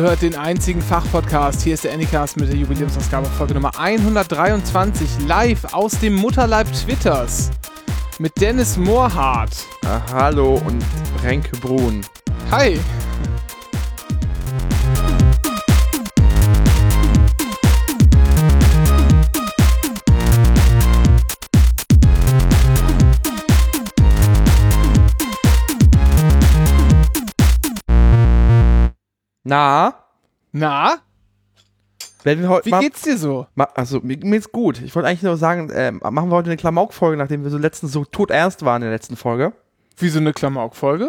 Ihr hört den einzigen Fachpodcast. Hier ist der Anycast mit der Jubiläumsausgabe Folge Nummer 123 live aus dem Mutterleib Twitters mit Dennis Moorhardt. Ah, hallo und Renke Brun. Hi. Na, Na, werden wir heute wie mal. geht's dir so? Ma also, mir, mir geht's gut. Ich wollte eigentlich nur sagen, äh, machen wir heute eine Klamauk-Folge, nachdem wir so letztens so todernst waren in der letzten Folge. Wie so eine Klamauk-Folge?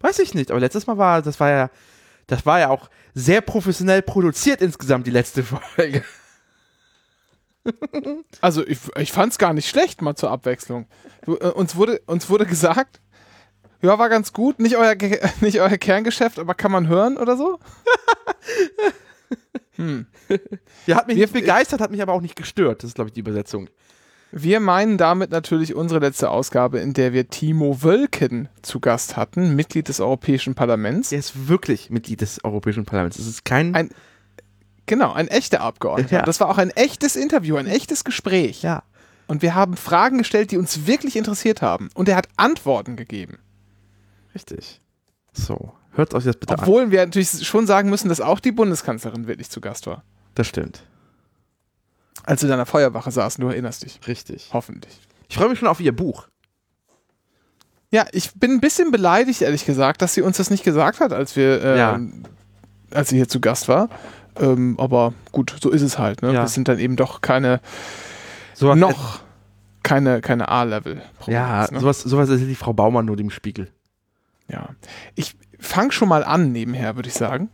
Weiß ich nicht, aber letztes Mal war, das war ja, das war ja auch sehr professionell produziert insgesamt, die letzte Folge. Also ich, ich fand's gar nicht schlecht, mal zur Abwechslung. Äh, uns, wurde, uns wurde gesagt, ja, war ganz gut, nicht euer, nicht euer Kerngeschäft, aber kann man hören oder so? hm. Ja, hat mich Wir- nicht begeistert, hat mich aber auch nicht gestört. Das ist, glaube ich, die Übersetzung. Wir meinen damit natürlich unsere letzte Ausgabe, in der wir Timo Wölken zu Gast hatten, Mitglied des Europäischen Parlaments. Er ist wirklich Mitglied des Europäischen Parlaments. Es ist kein. Ein- Genau, ein echter Abgeordneter. Ja. Das war auch ein echtes Interview, ein echtes Gespräch. ja. Und wir haben Fragen gestellt, die uns wirklich interessiert haben. Und er hat Antworten gegeben. Richtig. So, hört euch das bitte an. Obwohl wir natürlich schon sagen müssen, dass auch die Bundeskanzlerin wirklich zu Gast war. Das stimmt. Als wir in der Feuerwache saßen, du erinnerst dich. Richtig. Hoffentlich. Ich freue mich schon auf ihr Buch. Ja, ich bin ein bisschen beleidigt, ehrlich gesagt, dass sie uns das nicht gesagt hat, als wir, äh, Ja. als sie hier zu Gast war. Ähm, aber gut, so ist es halt. Ne? Ja. Wir sind dann eben doch keine, Sowas noch keine, keine A-Level. Ja, ne? sowas, sowas ist die Frau Baumann nur dem Spiegel. Ja. Ich fange schon mal an nebenher, würde ich sagen.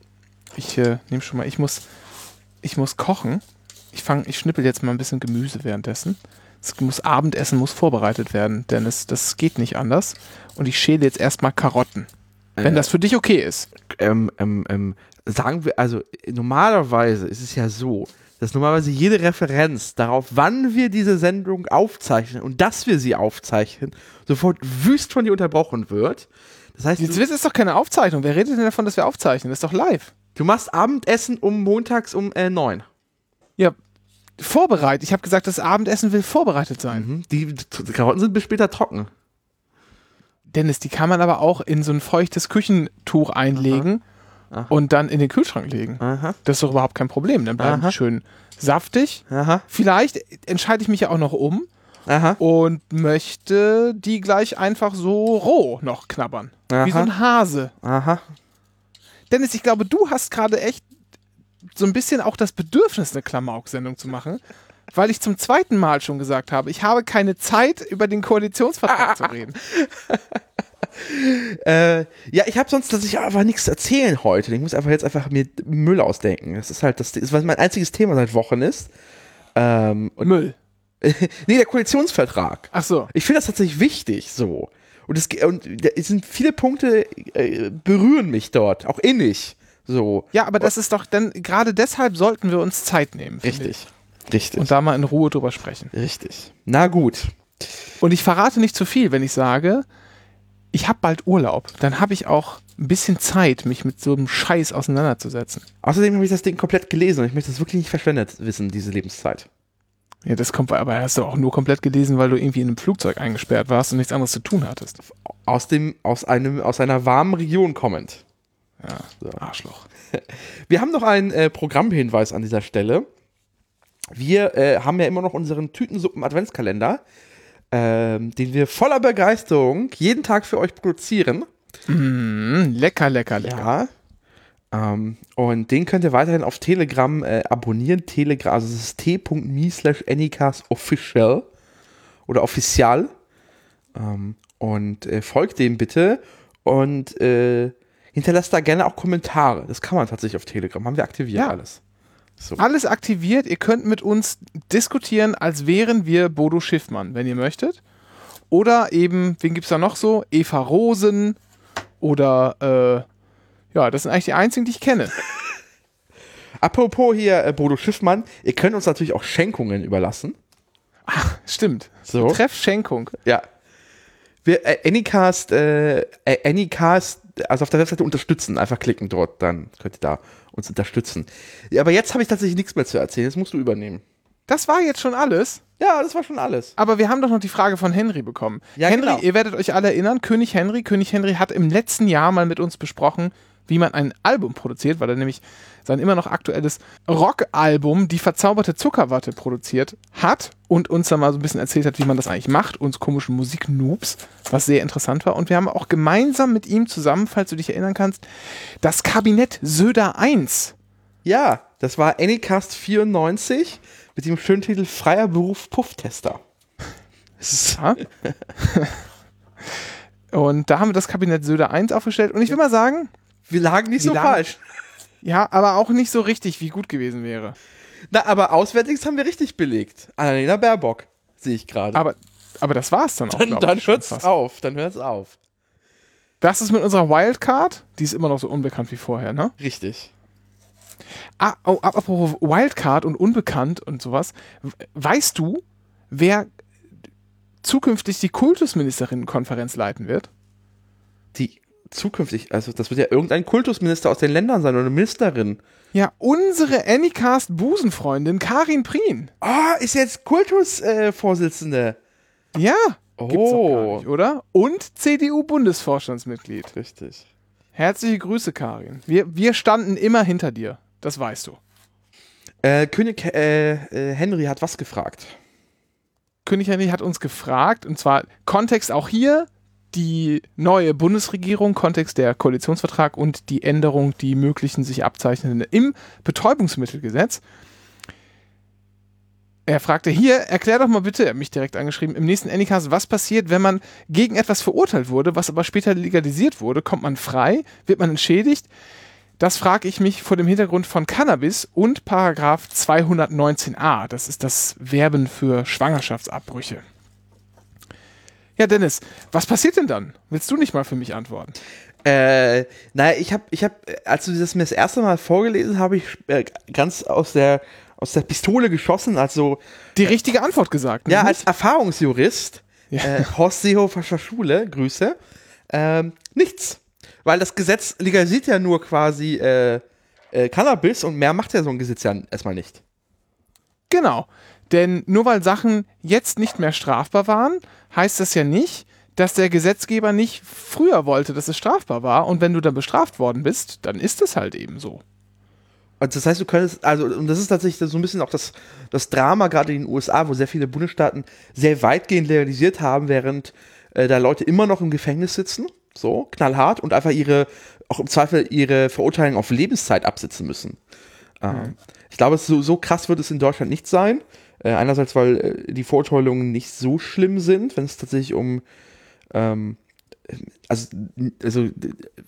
Ich äh, nehme schon mal, ich muss, ich muss kochen. Ich fange, ich schnippel jetzt mal ein bisschen Gemüse währenddessen. Es muss Abendessen muss vorbereitet werden, denn es, das geht nicht anders. Und ich schäle jetzt erstmal Karotten. Wenn Äh. das für dich okay ist. Ähm, ähm, ähm, sagen wir, also normalerweise ist es ja so, dass normalerweise jede Referenz darauf, wann wir diese Sendung aufzeichnen und dass wir sie aufzeichnen, sofort wüst von dir unterbrochen wird. Das heißt, Jetzt es doch keine Aufzeichnung. Wer redet denn davon, dass wir aufzeichnen? Das ist doch live. du machst Abendessen um montags um äh, neun. Ja, vorbereitet. Ich habe gesagt, das Abendessen will vorbereitet sein. Mhm. Die, die Karotten sind bis später trocken. Dennis, die kann man aber auch in so ein feuchtes Küchentuch einlegen Aha. und dann in den Kühlschrank legen. Aha. Das ist doch überhaupt kein Problem. Dann bleiben Aha. die schön saftig. Aha. Vielleicht entscheide ich mich ja auch noch um Aha. und möchte die gleich einfach so roh noch knabbern. Wie Aha. so ein Hase. Aha. Dennis, ich glaube, du hast gerade echt so ein bisschen auch das Bedürfnis, eine Klamauk-Sendung zu machen, weil ich zum zweiten Mal schon gesagt habe, ich habe keine Zeit, über den Koalitionsvertrag zu reden. Äh, ja, ich habe sonst tatsächlich einfach nichts zu erzählen heute. Ich muss einfach jetzt einfach mir Müll ausdenken. Das ist halt das, das was mein einziges Thema seit Wochen ist. Ähm, und, Müll. nee, der Koalitionsvertrag. Ach so. Ich finde das tatsächlich wichtig, so. Und es und es sind viele Punkte äh, berühren mich dort, auch innig. So. Ja, aber das ist doch dann, gerade deshalb sollten wir uns Zeit nehmen. Richtig. Richtig. ich. Und da mal in Ruhe drüber sprechen. Richtig. Na gut. Und ich verrate nicht zu viel, wenn ich sage, ich habe bald Urlaub. Dann habe ich auch ein bisschen Zeit, mich mit so einem Scheiß auseinanderzusetzen. Außerdem habe ich das Ding komplett gelesen und ich möchte das wirklich nicht verschwendet wissen, diese Lebenszeit. Ja, das kommt, aber hast du auch nur komplett gelesen, weil du irgendwie in einem Flugzeug eingesperrt warst und nichts anderes zu tun hattest. Aus dem, aus einem, aus einer warmen Region kommend. Ja, So. Arschloch. Wir haben noch einen äh, Programmhinweis an dieser Stelle. Wir äh, haben ja immer noch unseren Tütensuppen-Adventskalender, ähm, den wir voller Begeisterung jeden Tag für euch produzieren. Mm, lecker, lecker, lecker. Ja. Ähm, und den könnt ihr weiterhin auf Telegram äh, abonnieren. Telegram, also es ist t.me slash official oder official. Ähm, und äh, folgt dem bitte und äh, hinterlasst da gerne auch Kommentare. Das kann man tatsächlich auf Telegram. Haben wir aktiviert Ja. alles. So. Alles aktiviert. Ihr könnt mit uns diskutieren, als wären wir Bodo Schiffmann, wenn ihr möchtet. Oder eben, wen gibt's da noch so? Eva Rosen oder äh, ja, das sind eigentlich die einzigen, die ich kenne. Apropos hier, äh, Bodo Schiffmann, ihr könnt uns natürlich auch Schenkungen überlassen. Stimmt. So. Treffschenkung. Ja. Wir, äh, Anycast, äh, äh, Anycast, also auf der Webseite unterstützen, einfach klicken dort, dann könnt ihr da uns unterstützen. Ja, aber jetzt habe ich tatsächlich nichts mehr zu erzählen. Jetzt musst du übernehmen. Das war jetzt schon alles. Ja, das war schon alles. Aber wir haben doch noch die Frage von Henry bekommen. Ja, Henry, genau. ihr werdet euch alle erinnern, König Henry. König Henry hat im letzten Jahr mal mit uns besprochen, wie man ein Album produziert, weil er nämlich sein immer noch aktuelles Rockalbum Die verzauberte Zuckerwatte produziert hat und uns dann mal so ein bisschen erzählt hat, wie man das eigentlich macht, uns komischen Musiknoobs, was sehr interessant war. Und wir haben auch gemeinsam mit ihm zusammen, falls du dich erinnern kannst, das Kabinett Söder 1 Ja, das war Anycast 94 mit dem schönen Titel Freier Beruf Pufftester. Ja. Und da haben wir das Kabinett Söder 1 aufgestellt. Und ich will mal sagen, Wir lagen nicht Wie so lagen- falsch. ja, aber auch nicht so richtig, wie gut gewesen wäre. Na, aber Auswärtiges haben wir richtig belegt. Annalena Baerbock, sehe ich gerade. Aber, aber das war's dann auch. Dann, dann hört's fast. auf, dann hört's auf. Das ist mit unserer Wildcard. Die ist immer noch so unbekannt wie vorher, ne? Richtig. Ah, oh, apropos Wildcard und unbekannt und sowas. Weißt du, wer zukünftig die Kultusministerinnenkonferenz leiten wird? Die zukünftig, also das wird ja irgendein Kultusminister aus den Ländern sein oder eine Ministerin. Ja, unsere Anycast Busenfreundin Karin Prien. Ah, ist jetzt Kultusvorsitzende. Äh. Ja, gibt's doch gar oh, nicht, oder? Und CDU-Bundesvorstandsmitglied. richtig. Herzliche Grüße, Karin. Wir, wir standen immer hinter dir. Das weißt du. Äh, König äh, äh, Henry hat was gefragt. König Henry hat uns gefragt, und zwar Kontext auch hier, die neue Bundesregierung, Kontext der Koalitionsvertrag und die Änderung, die möglichen sich abzeichnenden im Betäubungsmittelgesetz. Er fragte hier, erklär doch mal bitte, er hat mich direkt angeschrieben, im nächsten Anycast, was passiert, wenn man gegen etwas verurteilt wurde, was aber später legalisiert wurde? Kommt man frei? Wird man entschädigt? Das frage ich mich vor dem Hintergrund von Cannabis und Paragraph 219a. Das ist das Werben für Schwangerschaftsabbrüche. Ja, Dennis, was passiert denn dann? Willst du nicht mal für mich antworten? Äh, naja, ich habe, ich habe, als du das mir das erste Mal vorgelesen habe, ich äh, ganz aus der aus der Pistole geschossen, also Die richtige Antwort gesagt. ja, nicht? als Erfahrungsjurist, Ja. äh, Horst Seehofer Schule, Grüße, ähm, nichts. Weil das Gesetz legalisiert ja nur quasi äh, äh, Cannabis und mehr macht ja so ein Gesetz ja erstmal nicht. Genau. Denn nur weil Sachen jetzt nicht mehr strafbar waren, heißt das ja nicht, dass der Gesetzgeber nicht früher wollte, dass es strafbar war. Und wenn du dann bestraft worden bist, dann ist es halt eben so. Und das heißt, du könntest, also, und das ist tatsächlich so ein bisschen auch das, das Drama gerade in den USA, wo sehr viele Bundesstaaten sehr weitgehend legalisiert haben, während äh, da Leute immer noch im Gefängnis sitzen, so, knallhart, und einfach ihre, auch im Zweifel ihre Verurteilung auf Lebenszeit absitzen müssen. Ähm, ich glaube, so, so krass wird es in Deutschland nicht sein. Äh, einerseits, weil äh, die Verurteilungen nicht so schlimm sind, wenn es tatsächlich um ähm, also, also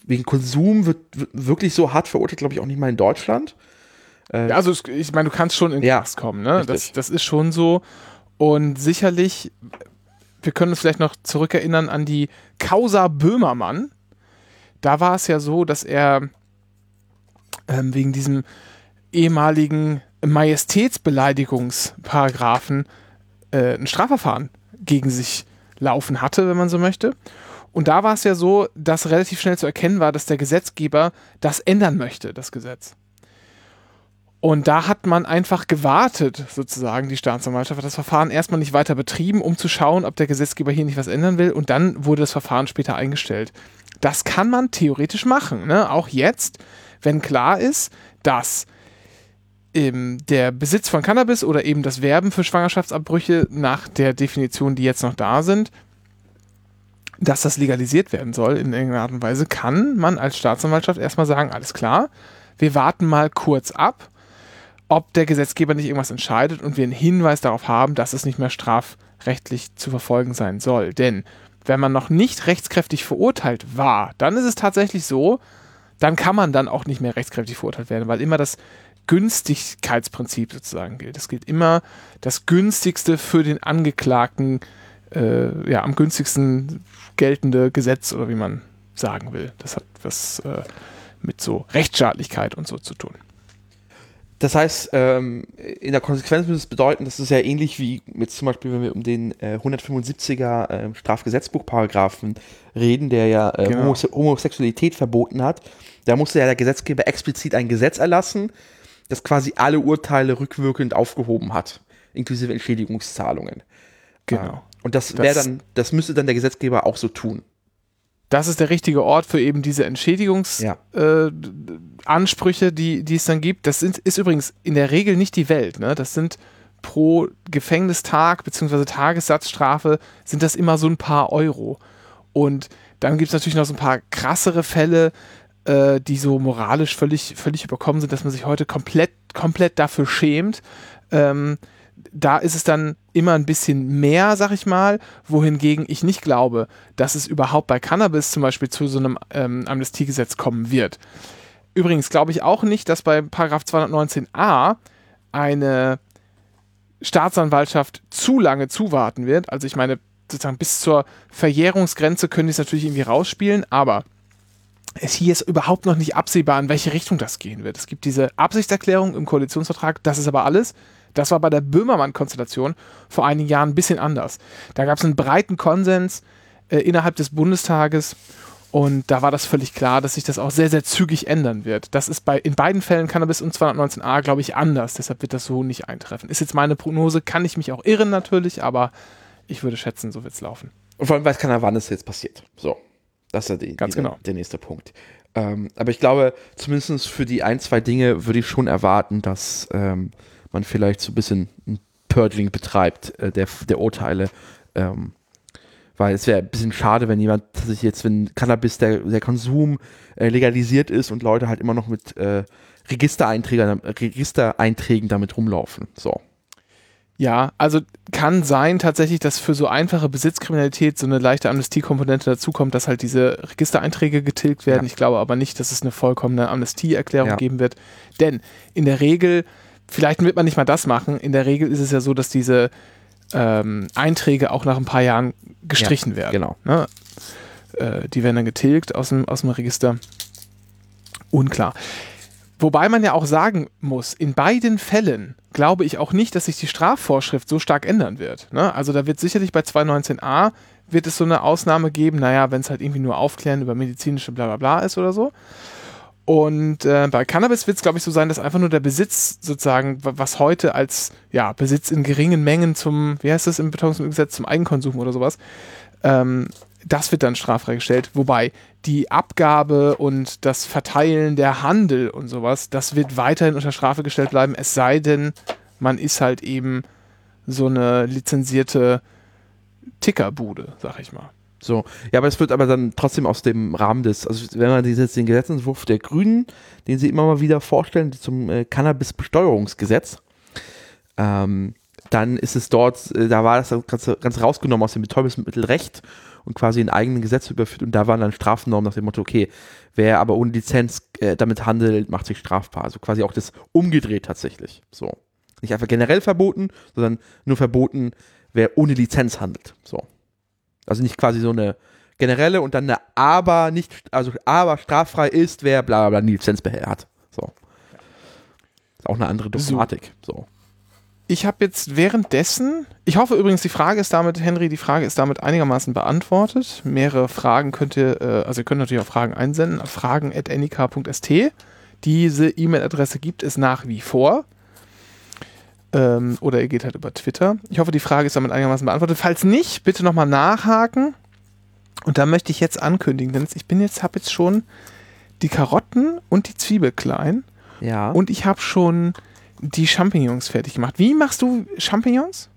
wegen Konsum wird, wirklich so hart verurteilt, glaube ich, auch nicht mal in Deutschland. Ja, also ich meine, du kannst schon in Ja, Knast kommen, ne? Das, das ist schon so. Und sicherlich, wir können uns vielleicht noch zurückerinnern an die Causa Böhmermann. Da war es ja so, dass er ähm, wegen diesem ehemaligen Majestätsbeleidigungsparagraphen äh, ein Strafverfahren gegen sich laufen hatte, wenn man so möchte. Und da war es ja so, dass relativ schnell zu erkennen war, dass der Gesetzgeber das ändern möchte, das Gesetz. Und da hat man einfach gewartet, sozusagen, die Staatsanwaltschaft hat das Verfahren erstmal nicht weiter betrieben, um zu schauen, ob der Gesetzgeber hier nicht was ändern will. Und dann wurde das Verfahren später eingestellt. Das kann man theoretisch machen. Ne? Auch jetzt, wenn klar ist, dass der Besitz von Cannabis oder eben das Werben für Schwangerschaftsabbrüche nach der Definition, die jetzt noch da sind, dass das legalisiert werden soll in irgendeiner Art und Weise, kann man als Staatsanwaltschaft erstmal sagen, alles klar, wir warten mal kurz ab, ob der Gesetzgeber nicht irgendwas entscheidet und wir einen Hinweis darauf haben, dass es nicht mehr strafrechtlich zu verfolgen sein soll. Denn wenn man noch nicht rechtskräftig verurteilt war, dann ist es tatsächlich so, dann kann man dann auch nicht mehr rechtskräftig verurteilt werden, weil immer das Günstigkeitsprinzip sozusagen gilt. Es gilt immer das günstigste für den Angeklagten, äh, ja, am günstigsten geltende Gesetz oder wie man sagen will. Das hat was äh, mit so Rechtsstaatlichkeit und so zu tun. Das heißt, ähm, in der Konsequenz würde es bedeuten, das ist ja ähnlich wie jetzt zum Beispiel, wenn wir um den äh, 175er äh, Strafgesetzbuchparagraphen reden, der ja äh, Genau. Homose Homosexualität verboten hat. Da musste ja der Gesetzgeber explizit ein Gesetz erlassen, das quasi alle Urteile rückwirkend aufgehoben hat, inklusive Entschädigungszahlungen. Genau. Und das wäre dann, das müsste dann der Gesetzgeber auch so tun. Das ist der richtige Ort für eben diese Entschädigungsansprüche, Ja. äh, die, die es dann gibt. Das sind, ist übrigens in der Regel nicht die Welt. Ne? Das sind pro Gefängnistag bzw. Tagessatzstrafe sind das immer so ein paar Euro. Und dann gibt es natürlich noch so ein paar krassere Fälle, äh, die so moralisch völlig, völlig überkommen sind, dass man sich heute komplett, komplett dafür schämt. Ähm, da ist es dann immer ein bisschen mehr, sag ich mal, wohingegen ich nicht glaube, dass es überhaupt bei Cannabis zum Beispiel zu so einem ähm, Amnestiegesetz kommen wird. Übrigens glaube ich auch nicht, dass bei Paragraph 219a eine Staatsanwaltschaft zu lange zuwarten wird. Also ich meine, sozusagen bis zur Verjährungsgrenze können die es natürlich irgendwie rausspielen, aber es hier ist überhaupt noch nicht absehbar, in welche Richtung das gehen wird. Es gibt diese Absichtserklärung im Koalitionsvertrag, das ist aber alles. Das war bei der Böhmermann-Konstellation vor einigen Jahren ein bisschen anders. Da gab es einen breiten Konsens äh, innerhalb des Bundestages und da war das völlig klar, dass sich das auch sehr, sehr zügig ändern wird. Das ist bei in beiden Fällen Cannabis und 219a, glaube ich, anders. Deshalb wird das so nicht eintreffen. Ist jetzt meine Prognose, kann ich mich auch irren natürlich, aber ich würde schätzen, so wird es laufen. Und vor allem weiß keiner, wann es jetzt passiert. So. Das ist ja die, Ganz die, genau. der nächste Punkt. Ähm, aber ich glaube, zumindest für die ein, zwei Dinge würde ich schon erwarten, dass ähm, man vielleicht so ein bisschen ein Purging betreibt äh, der, der Urteile. Ähm, weil es wäre ein bisschen schade, wenn jemand sich jetzt, wenn Cannabis, der, der Konsum äh, legalisiert ist und Leute halt immer noch mit äh, Registereinträgen, Registereinträgen damit rumlaufen. So. Ja, also kann sein tatsächlich, dass für so einfache Besitzkriminalität so eine leichte Amnestiekomponente dazukommt, dass halt diese Registereinträge getilgt werden. Ja. Ich glaube aber nicht, dass es eine vollkommene Amnestieerklärung Ja. geben wird. Denn in der Regel, vielleicht wird man nicht mal das machen, in der Regel ist es ja so, dass diese ähm, Einträge auch nach ein paar Jahren gestrichen werden. Genau. Ne? Äh, die werden dann getilgt aus dem, aus dem Register. Unklar. Wobei man ja auch sagen muss, in beiden Fällen glaube ich auch nicht, dass sich die Strafvorschrift so stark ändern wird. Ne? Also da wird sicherlich bei 219a wird es so eine Ausnahme geben, naja, wenn es halt irgendwie nur Aufklären über medizinische Blablabla ist oder so. Und äh, bei Cannabis wird es, glaube ich, so sein, dass einfach nur der Besitz sozusagen, wa- was heute als ja, Besitz in geringen Mengen zum, wie heißt das im Betäubungsmittelgesetz, zum Eigenkonsum oder sowas, ähm, das wird dann straffrei gestellt. Wobei die Abgabe und das Verteilen der Handel und sowas, das wird weiterhin unter Strafe gestellt bleiben, es sei denn, man ist halt eben so eine lizenzierte Tickerbude, sag ich mal. So, ja, aber es wird aber dann trotzdem aus dem Rahmen des, also wenn man dieses, den Gesetzentwurf der Grünen, den sie immer mal wieder vorstellen, zum äh, Cannabis-Besteuerungsgesetz, ähm, dann ist es dort, äh, da war das ganz, ganz rausgenommen aus dem Betäubungsmittelrecht und quasi in eigenen Gesetz überführt und da waren dann Strafnormen nach dem Motto, okay, wer aber ohne Lizenz äh, damit handelt, macht sich strafbar. Also quasi auch das umgedreht tatsächlich. So. Nicht einfach generell verboten, sondern nur verboten, wer ohne Lizenz handelt. So. Also nicht quasi so eine generelle und dann eine aber nicht, also aber straffrei ist, wer bla bla bla die Lizenz hat. So. Ist auch eine andere Dogmatik. So. Ich habe jetzt währenddessen, ich hoffe übrigens, die Frage ist damit, Henry, die Frage ist damit einigermaßen beantwortet. Mehrere Fragen könnt ihr, äh, also ihr könnt natürlich auch Fragen einsenden, fragen.nik.st. Diese E-Mail-Adresse gibt es nach wie vor. Ähm, oder ihr geht halt über Twitter. Ich hoffe, die Frage ist damit einigermaßen beantwortet. Falls nicht, bitte nochmal nachhaken. Und da möchte ich jetzt ankündigen, denn ich bin jetzt, habe jetzt schon die Karotten und die Zwiebel klein. Ja. Und ich habe schon die Champignons fertig gemacht. Wie machst du Champignons?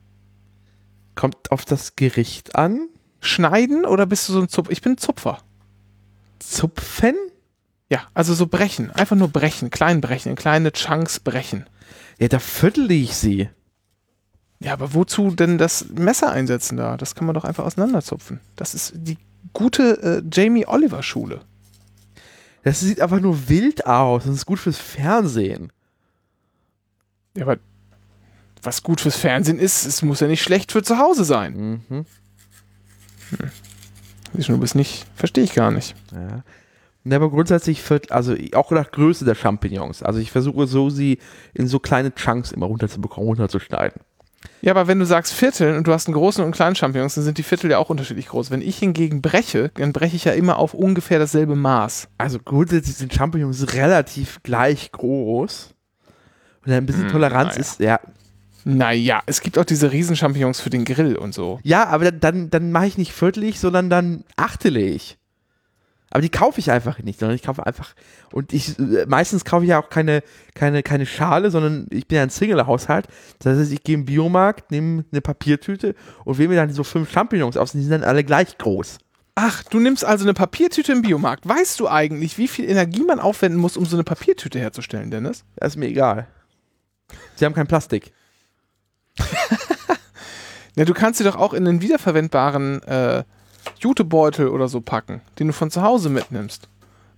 kommt auf das Gericht an. Schneiden oder bist du so ein Zupfer? Ich bin ein Zupfer. Zupfen? Ja, also so brechen. Einfach nur brechen. Klein brechen. In kleine Chunks brechen. Ja, da viertel ich sie. Ja, aber wozu denn das Messer einsetzen da? Das kann man doch einfach auseinanderzupfen. Das ist die gute äh, Jamie Oliver Schule. Das sieht einfach nur wild aus. Das ist gut fürs Fernsehen. Ja, aber was gut fürs Fernsehen ist, es muss ja nicht schlecht für zu Hause sein. Mhm. Siehst du, du bist nicht, verstehe ich gar nicht. Ja. Ne, aber grundsätzlich, viert, also auch nach Größe der Champignons. Also ich versuche so, sie in so kleine Chunks immer runterzubekommen, runterzuschneiden. Ja, aber wenn du sagst Vierteln und du hast einen großen und einen kleinen Champignons, dann sind die Viertel ja auch unterschiedlich groß. Wenn ich hingegen breche, dann breche ich ja immer auf ungefähr dasselbe Maß. Also grundsätzlich sind Champignons relativ gleich groß. Und ein bisschen Hm, Toleranz naja. ist, ja. Naja, es gibt auch diese Riesen-Champignons für den Grill und so. Ja, aber dann, dann, dann mache ich nicht viertelig, sondern dann achtelig. Aber die kaufe ich einfach nicht, sondern ich kaufe einfach. Und ich äh, meistens kaufe ich ja auch keine, keine, keine Schale, sondern ich bin ja ein Single-Haushalt. Das heißt, ich gehe im Biomarkt, nehme eine Papiertüte und wähle mir dann so fünf Champignons aus und die sind dann alle gleich groß. Ach, du nimmst also eine Papiertüte im Biomarkt. Weißt du eigentlich, wie viel Energie man aufwenden muss, um so eine Papiertüte herzustellen, Dennis? Das ist mir egal. Sie haben kein Plastik. Na, du kannst sie doch auch in einen wiederverwendbaren äh, Jutebeutel oder so packen, den du von zu Hause mitnimmst.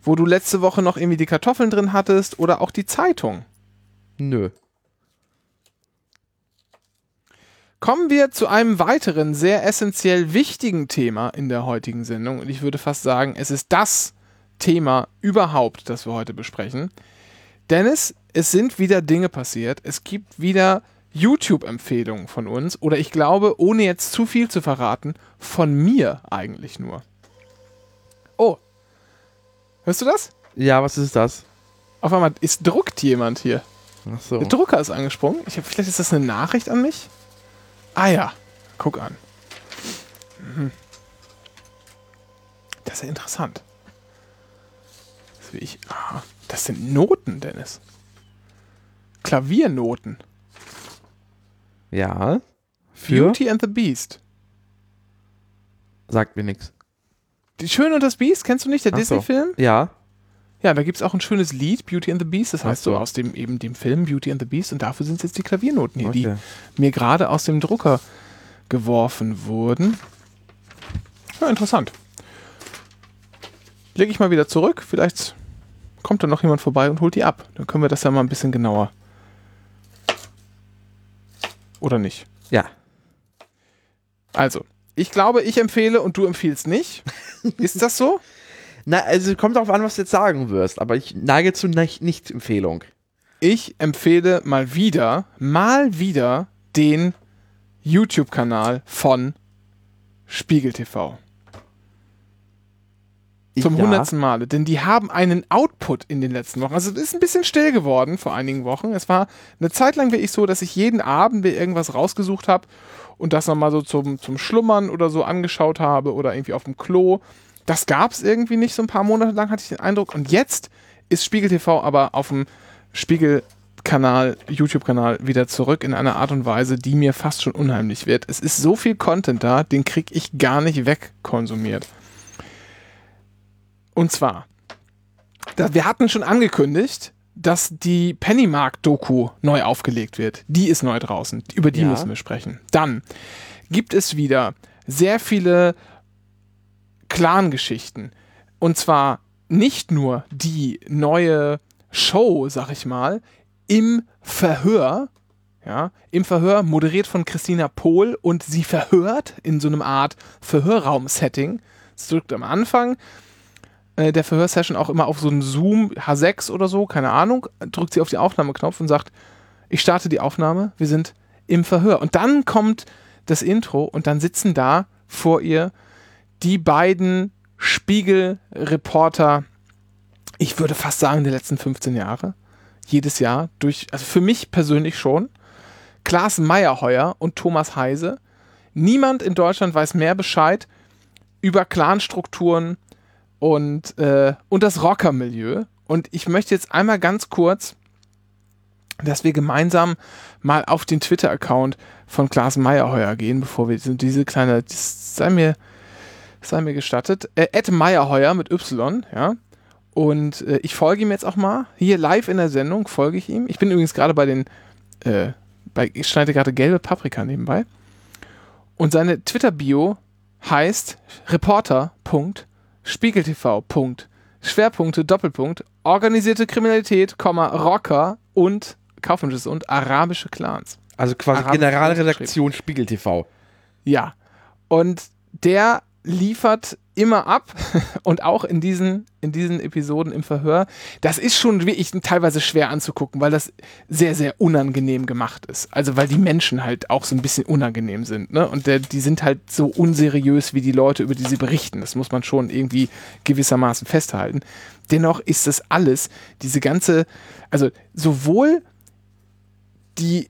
Wo du letzte Woche noch irgendwie die Kartoffeln drin hattest oder auch die Zeitung. Nö. Kommen wir zu einem weiteren sehr essentiell wichtigen Thema in der heutigen Sendung. Und ich würde fast sagen, es ist das Thema überhaupt, das wir heute besprechen. Dennis, es sind wieder Dinge passiert. Es gibt wieder YouTube-Empfehlungen von uns. Oder ich glaube, ohne jetzt zu viel zu verraten, von mir eigentlich nur. Oh. Hörst du das? Ja, was ist das? Auf einmal, es druckt jemand hier. Ach so. Der Drucker ist angesprungen. Ich hab, vielleicht ist das eine Nachricht an mich. Ah ja, guck an. Mhm. Das ist ja interessant. Das, will ich, ah, das sind Noten, Dennis. Klaviernoten. Ja. Für? Beauty and the Beast. Sagt mir nichts. Die Schön und das Beast, kennst du nicht, der so. Disney-Film? Ja. Ja, da gibt es auch ein schönes Lied, Beauty and the Beast. Das Ach heißt so. so aus dem eben dem Film Beauty and the Beast und dafür sind es jetzt die Klaviernoten hier, Okay. die mir gerade aus dem Drucker geworfen wurden. Ja, interessant. Lege ich mal wieder zurück. Vielleicht kommt dann noch jemand vorbei und holt die ab. Dann können wir das ja mal ein bisschen genauer. Oder nicht? Ja. Also, ich glaube, ich empfehle und du empfiehlst nicht. Ist das so? Na, also kommt darauf an, was du jetzt sagen wirst, aber ich neige zu nicht- Nicht-Empfehlung. Ich empfehle mal wieder, mal wieder den YouTube-Kanal von Spiegel TV. Zum ja. hundertsten Male. Denn die haben einen Output in den letzten Wochen. Also es ist ein bisschen still geworden vor einigen Wochen. Es war eine Zeit lang wirklich so, dass ich jeden Abend mir irgendwas rausgesucht habe und das nochmal so zum, zum Schlummern oder so angeschaut habe oder irgendwie auf dem Klo. Das gab es irgendwie nicht so ein paar Monate lang, hatte ich den Eindruck. Und jetzt ist Spiegel TV aber auf dem Spiegel-Kanal, YouTube-Kanal wieder zurück in einer Art und Weise, die mir fast schon unheimlich wird. Es ist so viel Content da, den kriege ich gar nicht wegkonsumiert. Und zwar, da, wir hatten schon angekündigt, dass die Pennymark-Doku neu aufgelegt wird. Die ist neu draußen. Über die Ja. müssen wir sprechen. Dann gibt es wieder sehr viele Clan-Geschichten. Und zwar nicht nur die neue Show, sag ich mal, im Verhör. Ja, im Verhör, moderiert von Christina Pohl und sie verhört in so einem Art Verhörraum-Setting. Es drückt am Anfang äh, der Verhörsession auch immer auf so einen Zoom H6 oder so, keine Ahnung, drückt sie auf den Aufnahmeknopf und sagt, ich starte die Aufnahme, wir sind im Verhör. Und dann kommt das Intro und dann sitzen da vor ihr die beiden Spiegel-Reporter, ich würde fast sagen, der letzten 15 Jahre. Jedes Jahr durch, also für mich persönlich schon. Klaas Meyerheuer und Thomas Heise. Niemand in Deutschland weiß mehr Bescheid über Clanstrukturen und, äh, und das Rockermilieu. Und ich möchte jetzt einmal ganz kurz, dass wir gemeinsam mal auf den Twitter-Account von Klaas Meyerheuer gehen, bevor wir diese- kleine, das sei mir, sei mir gestattet, äh, Ed Meyerheuer mit Y, ja. Und äh, ich folge ihm jetzt auch mal. Hier live in der Sendung folge ich ihm. Ich bin übrigens gerade bei den, äh, bei, ich schneide gerade gelbe Paprika nebenbei. Und seine Twitter-Bio heißt Reporter.spiegeltv. Schwerpunkte, Doppelpunkt, organisierte Kriminalität, Rocker und kaufmännisches und arabische Clans. Also quasi Generalredaktion Spiegel TV. Ja. Und der liefert immer ab und auch in diesen, in diesen Episoden im Verhör. Das ist schon wirklich teilweise schwer anzugucken, weil das sehr, sehr unangenehm gemacht ist. Also weil die Menschen halt auch so ein bisschen unangenehm sind. Ne? Und der, die sind halt so unseriös wie die Leute, über die sie berichten. Das muss man schon irgendwie gewissermaßen festhalten. Dennoch ist das alles, diese ganze, also sowohl die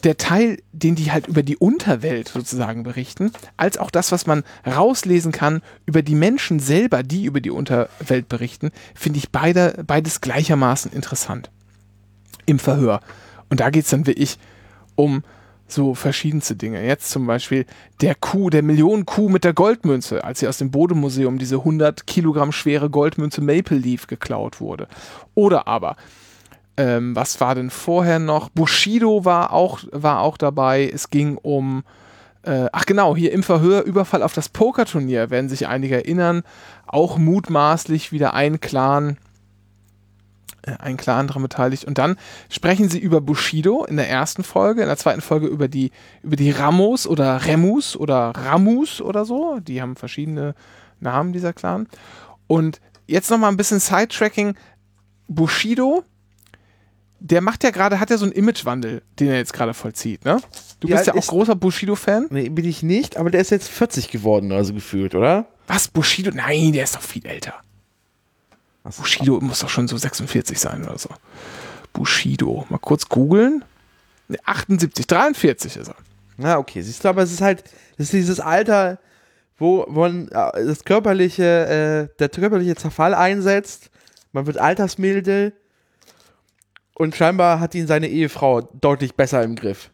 der Teil, den die halt über die Unterwelt sozusagen berichten, als auch das, was man rauslesen kann über die Menschen selber, die über die Unterwelt berichten, finde ich beide, beides gleichermaßen interessant im Verhör. Und da geht es dann wirklich um so verschiedenste Dinge. Jetzt zum Beispiel der Kuh, der Millionenkuh mit der Goldmünze, als sie aus dem Bodemuseum diese 100 Kilogramm schwere Goldmünze Maple Leaf geklaut wurde. Oder aber ähm, was war denn vorher noch? Bushido war auch, war auch dabei. Es ging um, äh, ach genau, hier im Verhör Überfall auf das Pokerturnier, werden sich einige erinnern. Auch mutmaßlich wieder ein Clan, äh, ein Clan daran beteiligt. Und dann sprechen sie über Bushido in der ersten Folge, in der zweiten Folge über die, über die Ramos oder Remus oder Ramus oder so. Die haben verschiedene Namen, dieser Clan. Und jetzt nochmal ein bisschen Sidetracking. Bushido der macht ja gerade, hat ja so einen Imagewandel, den er jetzt gerade vollzieht, ne? Du Ja, bist ja auch großer Bushido-Fan. Nee, bin ich nicht, aber der ist jetzt 40 geworden, also gefühlt, oder? Was, Bushido? Nein, der ist doch viel älter. So. Bushido muss doch schon so 46 sein oder so. Bushido. Mal kurz googeln. Ne, 78, 43 ist er. Na, okay, siehst du, aber es ist halt, das ist dieses Alter, wo man äh, das körperliche, äh, der körperliche Zerfall einsetzt, man wird altersmilde und scheinbar hat ihn seine Ehefrau deutlich besser im Griff.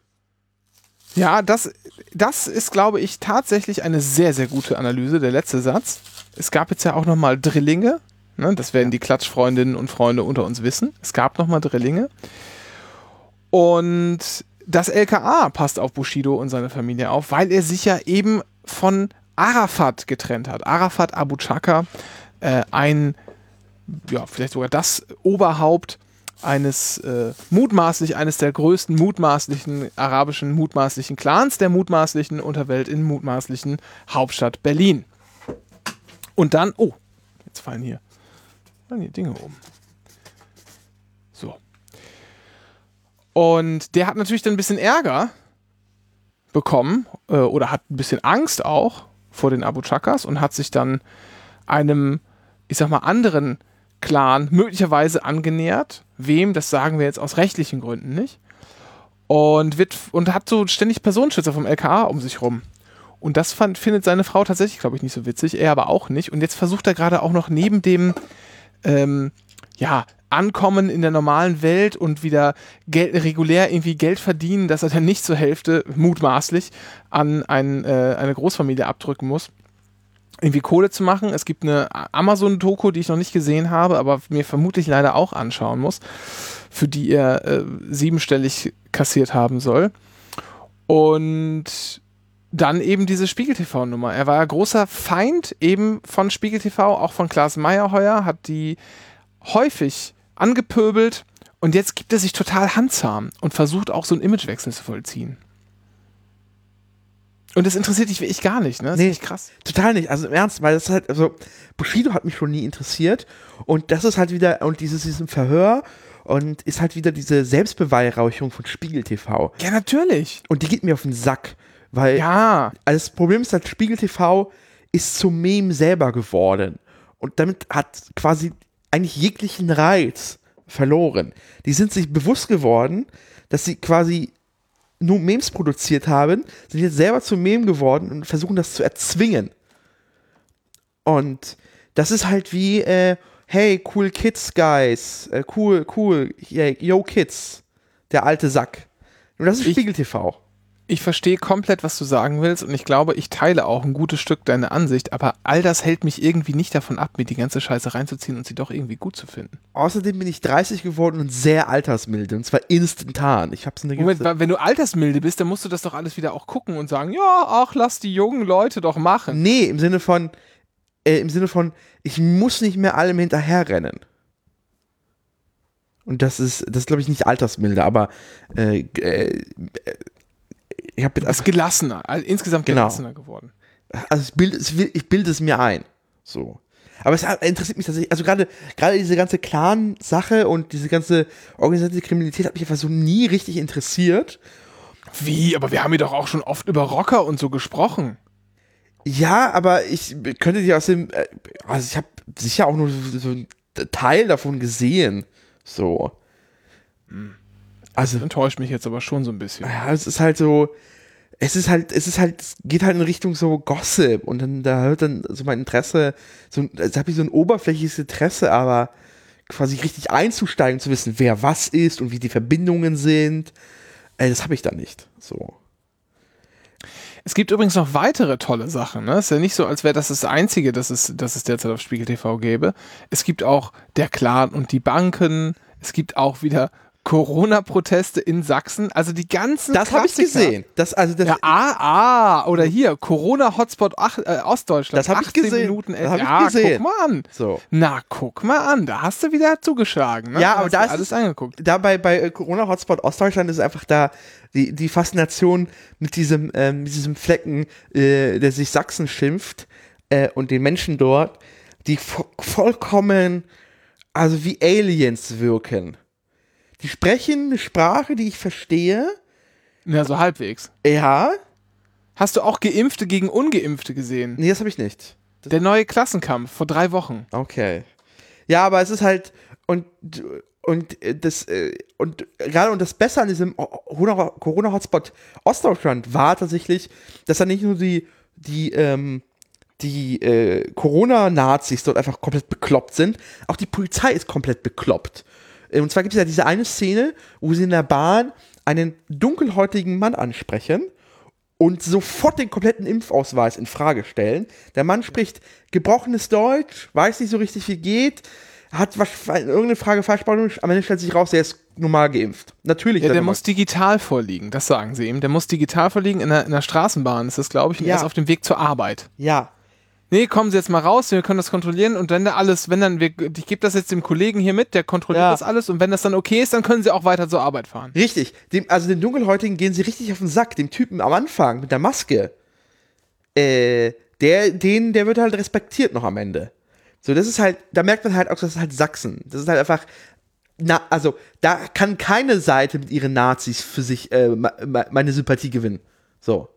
Ja, das, das ist, glaube ich, tatsächlich eine sehr, sehr gute Analyse, der letzte Satz. Es gab jetzt ja auch nochmal Drillinge. Ne? Das werden die Klatschfreundinnen und Freunde unter uns wissen. Es gab nochmal Drillinge. Und das LKA passt auf Bushido und seine Familie auf, weil er sich ja eben von Arafat getrennt hat. Arafat Abu Chaka, äh, ein, ja, vielleicht sogar das Oberhaupt eines äh, mutmaßlich eines der größten mutmaßlichen arabischen mutmaßlichen Clans der mutmaßlichen Unterwelt in mutmaßlichen Hauptstadt Berlin. Und dann, oh, jetzt fallen hier, fallen hier Dinge um. So. Und der hat natürlich dann ein bisschen Ärger bekommen äh, oder hat ein bisschen Angst auch vor den Abu Chakas und hat sich dann einem, ich sag mal, anderen Clan möglicherweise angenähert. Wem, das sagen wir jetzt aus rechtlichen Gründen nicht. Und, wird, und hat so ständig Personenschützer vom LKA um sich rum. Und das fand, findet seine Frau tatsächlich, glaube ich, nicht so witzig. Er aber auch nicht. Und jetzt versucht er gerade auch noch neben dem, ähm, ja, Ankommen in der normalen Welt und wieder Geld, regulär irgendwie Geld verdienen, dass er dann nicht zur Hälfte, mutmaßlich, an ein, äh, eine Großfamilie abdrücken muss irgendwie Kohle zu machen. Es gibt eine Amazon-Doku, die ich noch nicht gesehen habe, aber mir vermutlich leider auch anschauen muss, für die er äh, siebenstellig kassiert haben soll. Und dann eben diese Spiegel-TV-Nummer. Er war ja großer Feind eben von Spiegel-TV, auch von Klaas Meyerheuer, hat die häufig angepöbelt und jetzt gibt er sich total handzahm und versucht auch so einen Imagewechsel zu vollziehen. Und das interessiert dich wie ich gar nicht, ne? Das Nee. ist krass. Total nicht, also im Ernst, weil das ist halt, also Bushido hat mich schon nie interessiert und das ist halt wieder, und dieses, diesem Verhör und ist halt wieder diese Selbstbeweihräuchung von Spiegel TV. Ja, natürlich. Und die geht mir auf den Sack, weil Ja. also das Problem ist halt, Spiegel TV ist zum Meme selber geworden und damit hat quasi eigentlich jeglichen Reiz verloren. Die sind sich bewusst geworden, dass sie quasi nur Memes produziert haben, sind jetzt selber zum Meme geworden und versuchen das zu erzwingen. Und das ist halt wie, äh, hey, cool Kids, guys, äh, cool, cool, yeah, yo Kids, der alte Sack. Und das ist Ich- Spiegel TV. Ich verstehe komplett, was du sagen willst und ich glaube, ich teile auch ein gutes Stück deine Ansicht, aber all das hält mich irgendwie nicht davon ab, mir die ganze Scheiße reinzuziehen und sie doch irgendwie gut zu finden. Außerdem bin ich 30 geworden und sehr altersmilde. Und zwar instantan. Ich habe so eine Moment, wenn du altersmilde bist, dann musst du das doch alles wieder auch gucken und sagen, ja, ach, lass die jungen Leute doch machen. Nee, im Sinne von, äh, im Sinne von, ich muss nicht mehr allem hinterherrennen. Und das ist, das glaube ich nicht altersmilde, aber äh, äh, ich habe bist gelassener, also insgesamt Genau. gelassener geworden. Also ich bilde es, ich bilde es mir ein. So. Aber es interessiert mich tatsächlich, also gerade gerade diese ganze Clan-Sache und diese ganze organisierte Kriminalität hat mich einfach so nie richtig interessiert. Wie? Aber wir haben hier doch auch schon oft über Rocker und so gesprochen. Ja, aber ich könnte dir aus dem, äh, also ich habe sicher auch nur so einen Teil davon gesehen. So. Also das enttäuscht mich jetzt aber schon so ein bisschen. Ja, es ist halt so, es ist halt, es ist halt, es geht halt in Richtung so Gossip und dann da hört dann so mein Interesse, so, jetzt habe ich so ein oberflächliches Interesse, aber quasi richtig einzusteigen, zu wissen, wer was ist und wie die Verbindungen sind, äh, das habe ich da nicht. So. Es gibt übrigens noch weitere tolle Sachen. Ne? Es ist ja nicht so, als wäre das das Einzige, das es, das es derzeit auf Spiegel TV gäbe. Es gibt auch der Clan und die Banken. Es gibt auch wieder Corona-Proteste in Sachsen, also die ganzen. Das habe ich gesehen. Das, also das ja, ah, ah, oder hier, Corona-Hotspot äh, Ostdeutschland. Das habe ich gesehen. Minuten, das hab ja, ich gesehen. guck mal an. So. Na, guck mal an, da hast du wieder zugeschlagen. Ne? Ja, aber da ist alles es, angeguckt. Da bei, bei äh, Corona-Hotspot Ostdeutschland ist einfach da die, die Faszination mit diesem, ähm, mit diesem Flecken, äh, der sich Sachsen schimpft äh, und den Menschen dort, die vo vollkommen, also wie Aliens wirken. Die sprechen eine Sprache, die ich verstehe. Ja, so halbwegs. Ja. Hast du auch Geimpfte gegen Ungeimpfte gesehen? Nee, das habe ich nicht. Das Der neue Klassenkampf vor drei Wochen. Okay. Ja, aber es ist halt und und das und gerade und das Beste an diesem Corona Hotspot Ostdeutschland war tatsächlich, dass da nicht nur die die ähm, die äh, Corona-Nazis dort einfach komplett bekloppt sind, auch die Polizei ist komplett bekloppt. Und zwar gibt es ja diese eine Szene, wo sie in der Bahn einen dunkelhäutigen Mann ansprechen und sofort den kompletten Impfausweis in Frage stellen. Der Mann spricht gebrochenes Deutsch, weiß nicht so richtig, wie geht, hat was, irgendeine Frage falsch beantwortet, am Ende stellt sich raus, der ist normal geimpft. Natürlich. Ja, der muss digital vorliegen, das sagen sie ihm. Der muss digital vorliegen in der, in der Straßenbahn, ist das, glaube ich, und Ja. er ist auf dem Weg zur Arbeit. Ja, Nee, kommen Sie jetzt mal raus, wir können das kontrollieren und wenn da alles, wenn dann, wir, ich gebe das jetzt dem Kollegen hier mit, der kontrolliert Ja. das alles und wenn das dann okay ist, dann können Sie auch weiter zur Arbeit fahren. richtig. Dem, also dem Dunkelhäutigen gehen sie richtig auf den Sack. Dem Typen am Anfang mit der Maske. Äh, der, den, der wird halt respektiert noch am Ende. So, das ist halt, da merkt man halt auch, das ist halt Sachsen. Das ist halt einfach, na, also, da kann keine Seite mit ihren Nazis für sich äh, me- me- meine Sympathie gewinnen. So.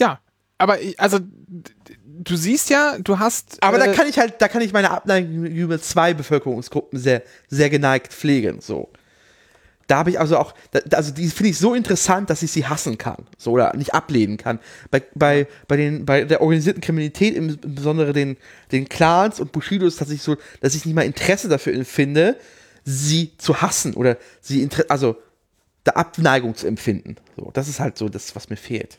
Ja, aber ich- also du siehst ja, du hast. Aber da äh, kann ich halt, da kann ich meine Abneigung über zwei Bevölkerungsgruppen sehr, sehr geneigt pflegen. So. Da habe ich also auch, da, also die finde ich so interessant, dass ich sie hassen kann. So oder nicht ablehnen kann. Bei, bei, bei, den, bei der organisierten Kriminalität, im, insbesondere den, den Clans und Bushidos, dass ich so, dass ich nicht mal Interesse dafür empfinde, sie zu hassen oder sie, also da Abneigung zu empfinden. So, das ist halt so das, was mir fehlt.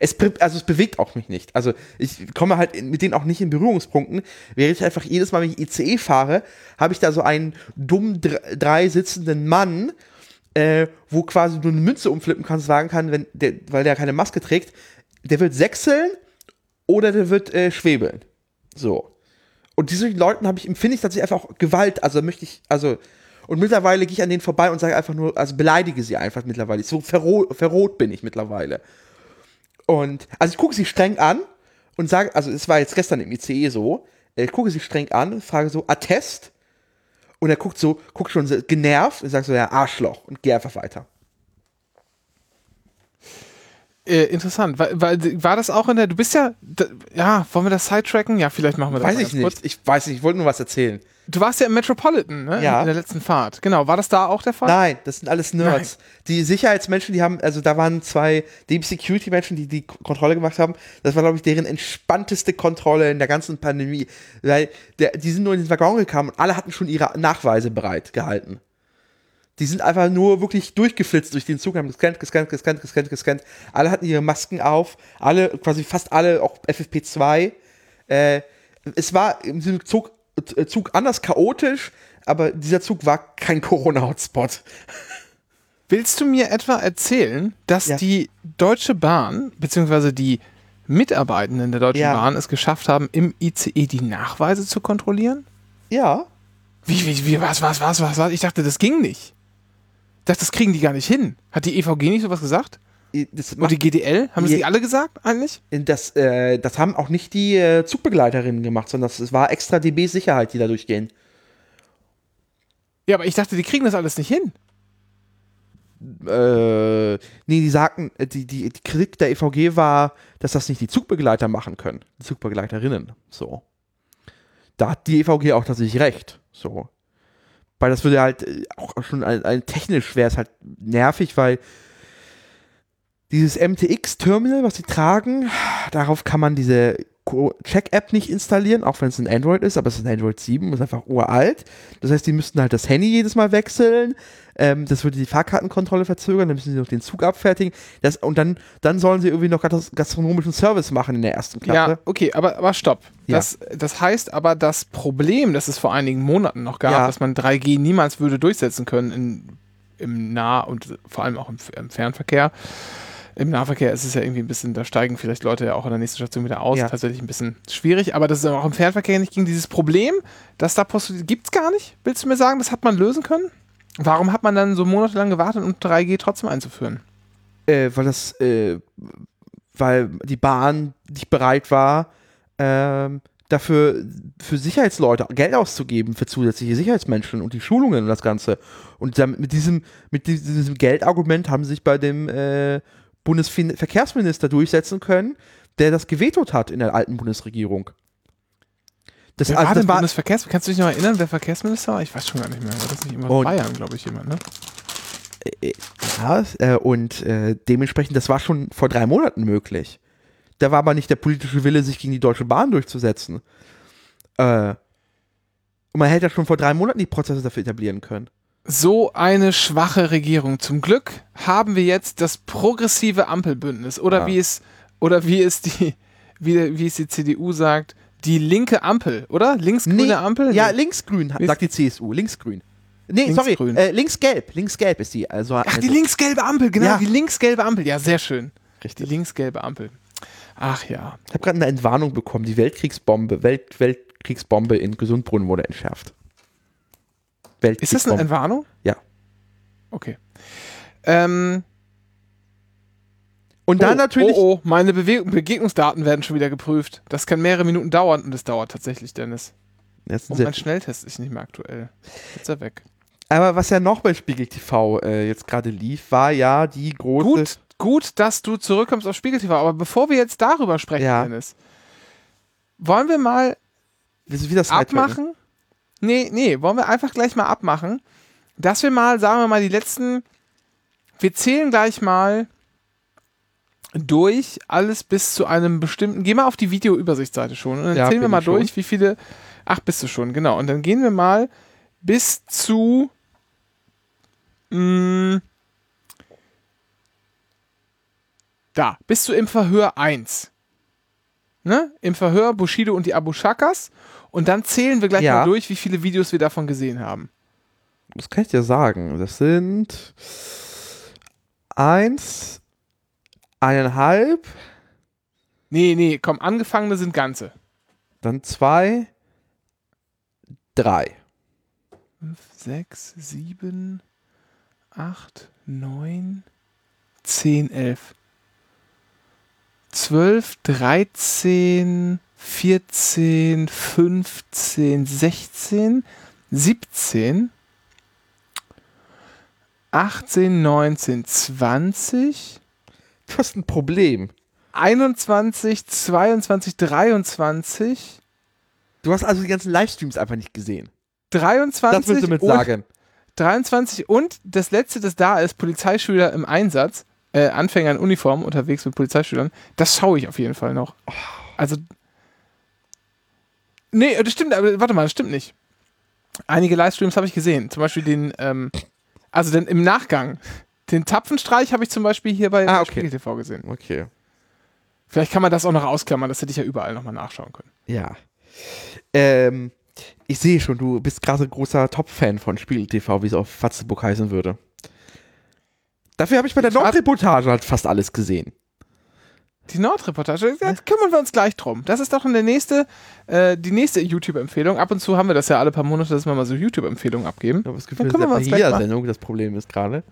Es, also es bewegt auch mich nicht. Also ich komme halt mit denen auch nicht in Berührungspunkten. Während ich einfach jedes Mal, wenn ich ICE fahre, habe ich da so einen dumm dr- drei sitzenden Mann, äh, wo quasi du eine Münze umflippen kannst, sagen kann, wenn der, weil der keine Maske trägt, der wird sechseln oder der wird äh, schwebeln. So. Und diese Leuten habe ich, empfinde ich tatsächlich einfach auch Gewalt. Also möchte ich, also, und mittlerweile gehe ich an denen vorbei und sage einfach nur, also beleidige sie einfach mittlerweile. So verroht, verroht bin ich mittlerweile. Und, also ich gucke sie streng an und sage, also es war jetzt gestern im ICE so, äh, ich gucke sie streng an und frage so, Attest? Und er guckt so, guckt schon so genervt und sagt so, ja, Arschloch und geh einfach weiter. Äh, interessant. War, war, war das auch in der, du bist ja, d- ja, wollen wir das sidetracken? Ja, vielleicht machen wir das Weiß ich ganz kurz. nicht. Ich weiß nicht, ich wollte nur was erzählen. Du warst ja im Metropolitan, ne? Ja. In der letzten Fahrt. Genau. War das da auch der Fall? Nein, das sind alles Nerds. Die Sicherheitsmenschen, die haben, also da waren zwei Deep Security Menschen, die die Kontrolle gemacht haben. Das war, glaube ich, deren entspannteste Kontrolle in der ganzen Pandemie. Weil der, die sind nur in den Waggon gekommen und alle hatten schon ihre Nachweise bereit gehalten. Die sind einfach nur wirklich durchgeflitzt durch den Zug, haben gescannt, gescannt, gescannt, gescannt, gescannt. Alle hatten ihre Masken auf, alle, quasi fast alle, auch FFP2. Äh, es war im Zug, Zug anders chaotisch, aber dieser Zug war kein Corona-Hotspot. Willst du mir etwa erzählen, dass Ja. die Deutsche Bahn, beziehungsweise die Mitarbeitenden der Deutschen Ja. Bahn es geschafft haben, im ICE die Nachweise zu kontrollieren? Ja. Wie, wie, wie, was, was, was, was, was? Ich dachte, das ging nicht. Ich dachte, das kriegen die gar nicht hin. Hat die EVG nicht sowas gesagt? Und die GDL? Haben Ja. sie alle gesagt eigentlich? das, äh, das haben auch nicht die äh, Zugbegleiterinnen gemacht, sondern das, das war extra DB-Sicherheit, die da durchgehen. Ja, aber ich dachte, die kriegen das alles nicht hin. Äh, nee, die sagten, äh, die, die, die Kritik der EVG war, dass das nicht die Zugbegleiter machen können. Die Zugbegleiterinnen. So. Da hat die EVG auch tatsächlich recht. So. Weil das würde halt äh, auch schon ein, ein technisch wäre es halt nervig, weil dieses MTX-Terminal, was sie tragen, darauf kann man diese Check-App nicht installieren, auch wenn es ein Android ist, aber es ist ein Android 7, ist einfach uralt. Das heißt, die müssten halt das Handy jedes Mal wechseln. Ähm, das würde die Fahrkartenkontrolle verzögern, dann müssen sie noch den Zug abfertigen. Das, und dann, dann sollen sie irgendwie noch gas- gastronomischen Service machen in der ersten Klasse. Ja, okay, aber, aber stopp. Ja. Das, das heißt aber, das Problem, das es vor einigen Monaten noch gab, Ja. dass man 3G niemals würde durchsetzen können in, im Nah- und vor allem auch im, im Fernverkehr. Im Nahverkehr ist es ja irgendwie ein bisschen, da steigen vielleicht Leute ja auch an der nächsten Station wieder aus. Ja. Tatsächlich ein bisschen schwierig, aber das ist auch im Fernverkehr nicht gegen dieses Problem, dass da gibt es gar nicht. Willst du mir sagen, das hat man lösen können? Warum hat man dann so monatelang gewartet, um 3G trotzdem einzuführen? Äh, weil das, äh, weil die Bahn nicht bereit war, ähm, dafür für Sicherheitsleute Geld auszugeben für zusätzliche Sicherheitsmenschen und die Schulungen und das Ganze. Und mit diesem, mit diesem Geldargument haben sie sich bei dem äh, Bundesverkehrsminister durchsetzen können, der das gewetot hat in der alten Bundesregierung. Das, also, das war, Bundesverkehrs Kannst du dich noch erinnern, wer Verkehrsminister war? Ich weiß schon gar nicht mehr. War das nicht immer Und- Bayern, glaube ich, jemand, ne? Äh, Ja, äh, und äh, dementsprechend, das war schon vor drei Monaten möglich. Da war aber nicht der politische Wille, sich gegen die Deutsche Bahn durchzusetzen. Äh, und man hätte ja schon vor drei Monaten die Prozesse dafür etablieren können. So eine schwache Regierung. Zum Glück haben wir jetzt das progressive Ampelbündnis oder Ja. wie es oder wie es die wie, wie es die CDU sagt, die linke Ampel, oder? Linksgrüne Nee, Ampel? Ja, linksgrün, sagt die CSU. Linksgrün. Nee, sorry, Linksgrün. äh, linksgelb. Linksgelb ist die. Also, Ach, die also, linksgelbe Ampel, genau, Ja. die linksgelbe Ampel. Ja, sehr schön. Die Richtig. linksgelbe Ampel. Ach ja. Ich habe gerade eine Entwarnung bekommen. Die Weltkriegsbombe, Welt, Weltkriegsbombe in Gesundbrunnen wurde entschärft. Ist das eine. Entwarnung? Ja. Okay. Ähm, Und dann oh, natürlich. Oh, oh, meine Bewe Begegnungsdaten werden schon wieder geprüft. Das kann mehrere Minuten dauern und es dauert tatsächlich, Dennis. Das Und mein Schnelltest ist nicht mehr aktuell. Jetzt ist er weg. Aber was ja noch bei Spiegel TV äh, jetzt gerade lief, war ja die große. Gut, gut, dass du zurückkommst auf Spiegel TV. Aber bevor wir jetzt darüber sprechen, Ja. Dennis, wollen wir mal das Sidetracking. abmachen? Nee, nee, wollen wir einfach gleich mal abmachen, dass wir mal, sagen wir mal, die letzten, wir zählen gleich mal durch alles bis zu einem bestimmten, geh mal auf die Videoübersichtsseite schon und dann Ja, zählen wir mal schon. durch, wie viele, ach, bist du schon, genau, und dann gehen wir mal bis zu, mh, da, bis zu im Verhör 1. Ne? Im Verhör Bushido und die Abu Shakas. Und dann zählen wir gleich Ja. mal durch, wie viele Videos wir davon gesehen haben. Das kann ich dir sagen. Das sind eins, eineinhalb, Nee, nee, komm, angefangene sind ganze. dann zwei, drei. 6, 7, 8, 9, 10, 11. 12, 13, 14, 15, 16, 17, 18, 19, 20, Du hast ein Problem. 21, 22, 23, Du hast also die ganzen Livestreams einfach nicht gesehen. 23 Das willst du mit und sagen. 23 und das letzte, das da ist, Polizeischüler im Einsatz, äh, Anfänger in Uniform unterwegs mit Polizeischülern, das schaue ich auf jeden Fall noch. Also. Nee, das stimmt, aber warte mal, das stimmt nicht. Einige Livestreams habe ich gesehen. Zum Beispiel den, ähm, also den im Nachgang. Den Tapfenstreich habe ich zum Beispiel hier bei Ah, okay. TV gesehen. Okay. Vielleicht kann man das auch noch ausklammern, das hätte ich ja überall nochmal nachschauen können. Ja. Ähm, ich sehe schon, du bist gerade ein großer Top-Fan von Spiegel TV, wie es auf Fatzeburg heißen würde. Dafür habe ich bei der Nordreportage halt fast alles gesehen. Die Nordreportage, da kümmern wir uns gleich drum. Das ist doch eine nächste, äh, die nächste YouTube-Empfehlung. Ab und zu haben wir das ja alle paar Monate, dass wir mal so YouTube-Empfehlungen abgeben. Uns gleich jeder mal. Sendung das Problem ist gerade.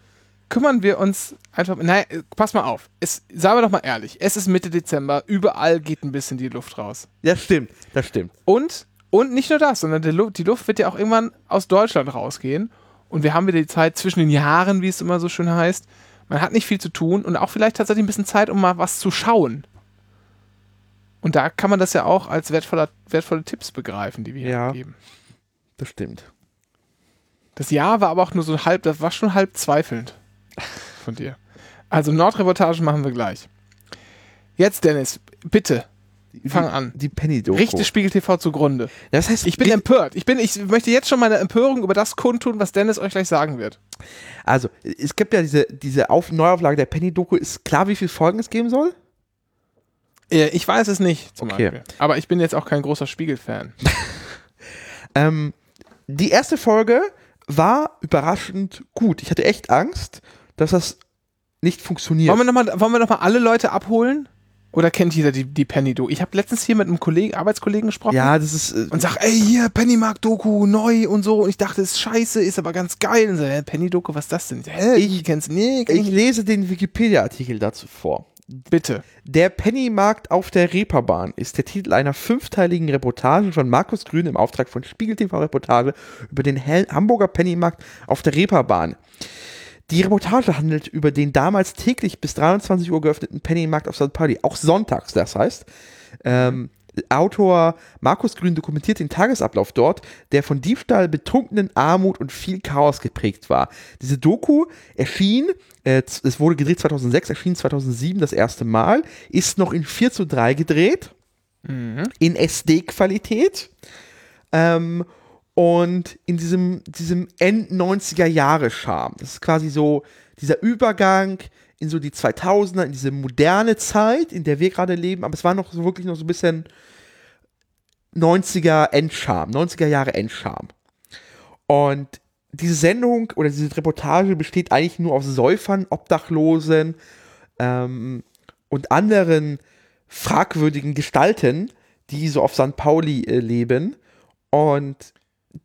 kümmern wir uns einfach. Nein, pass mal auf. Es, sagen wir doch mal ehrlich. Es ist Mitte Dezember. Überall geht ein bisschen die Luft raus. Das stimmt, das stimmt. Und, und nicht nur das, sondern die Luft, die Luft wird ja auch irgendwann aus Deutschland rausgehen. Und wir haben wieder die Zeit zwischen den Jahren, wie es immer so schön heißt. Man hat nicht viel zu tun und auch vielleicht tatsächlich ein bisschen Zeit, um mal was zu schauen. Und da kann man das ja auch als wertvoller, wertvolle Tipps begreifen, die wir hier Ja. geben. Das stimmt. Das Jahr war aber auch nur so halb, das war schon halb zweifelnd von dir. Also Nordreportage machen wir gleich. Jetzt, Dennis, bitte, fang die, an. Die Penny-Doku. Richte Spiegel TV zugrunde. Das heißt, Ich bin empört. Ich, bin, ich möchte jetzt schon meine Empörung über das kundtun, was Dennis euch gleich sagen wird. also, es gibt ja diese, diese Auf Neuauflage der Penny-Doku. Ist klar, wie viele Folgen es geben soll? Äh, Ich weiß es nicht, zum Okay. Beispiel. Aber ich bin jetzt auch kein großer Spiegel-Fan. Ähm, die erste Folge war überraschend gut. Ich hatte echt Angst, dass das nicht funktioniert. Wollen wir nochmal wollen wir noch mal alle Leute abholen? Oder kennt jeder die, die Penny-Do? Ich habe letztens hier mit einem Kollegen, Arbeitskollegen gesprochen. ja, das ist. Äh, und sag, ey, hier, Pennymark-Doku, neu und so. Und ich dachte, ist scheiße, ist aber ganz geil. Und so, hä, Penny-Doku, was ist das denn? Hä, ich kenn's nicht. ich lese den Wikipedia-Artikel dazu vor. Bitte. Der Pennymarkt auf der Reeperbahn ist der Titel einer fünfteiligen Reportage von Markus Grün im Auftrag von Spiegel TV Reportage über den Hamburger Pennymarkt auf der Reeperbahn. Die Reportage handelt über den damals täglich bis 23 Uhr geöffneten Pennymarkt auf St. Pauli, auch sonntags, das heißt. Ähm, Autor Markus Grün dokumentiert den Tagesablauf dort, der von Diebstahl, Betrunkenen, Armut und viel Chaos geprägt war. Diese Doku erschien, äh, es wurde gedreht 2006, erschien 2007 das erste Mal, ist noch in 4 zu 3 gedreht, in SD-Qualität. Ähm, und in diesem, diesem End-90er-Jahre-Charme. Das ist quasi so dieser Übergang in so die 2000er, in diese moderne Zeit, in der wir gerade leben, aber es war noch so wirklich noch so ein bisschen 90er Endcharme, 90er Jahre Endcharme. Und diese Sendung oder diese Reportage besteht eigentlich nur aus Säufern, Obdachlosen ähm, und anderen fragwürdigen Gestalten, die so auf St. Pauli äh, leben. Und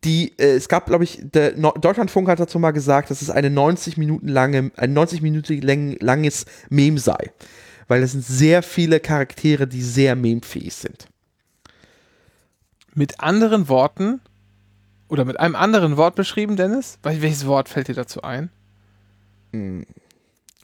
die, äh, es gab, glaube ich, der no Deutschlandfunk hat dazu mal gesagt, dass es eine 90 Minuten lange, ein 90 Minuten lang, langes Meme sei. Weil es sind sehr viele Charaktere, die sehr memefähig sind. Mit anderen Worten oder mit einem anderen Wort beschrieben, Dennis? Wel- Welches Wort fällt dir dazu ein?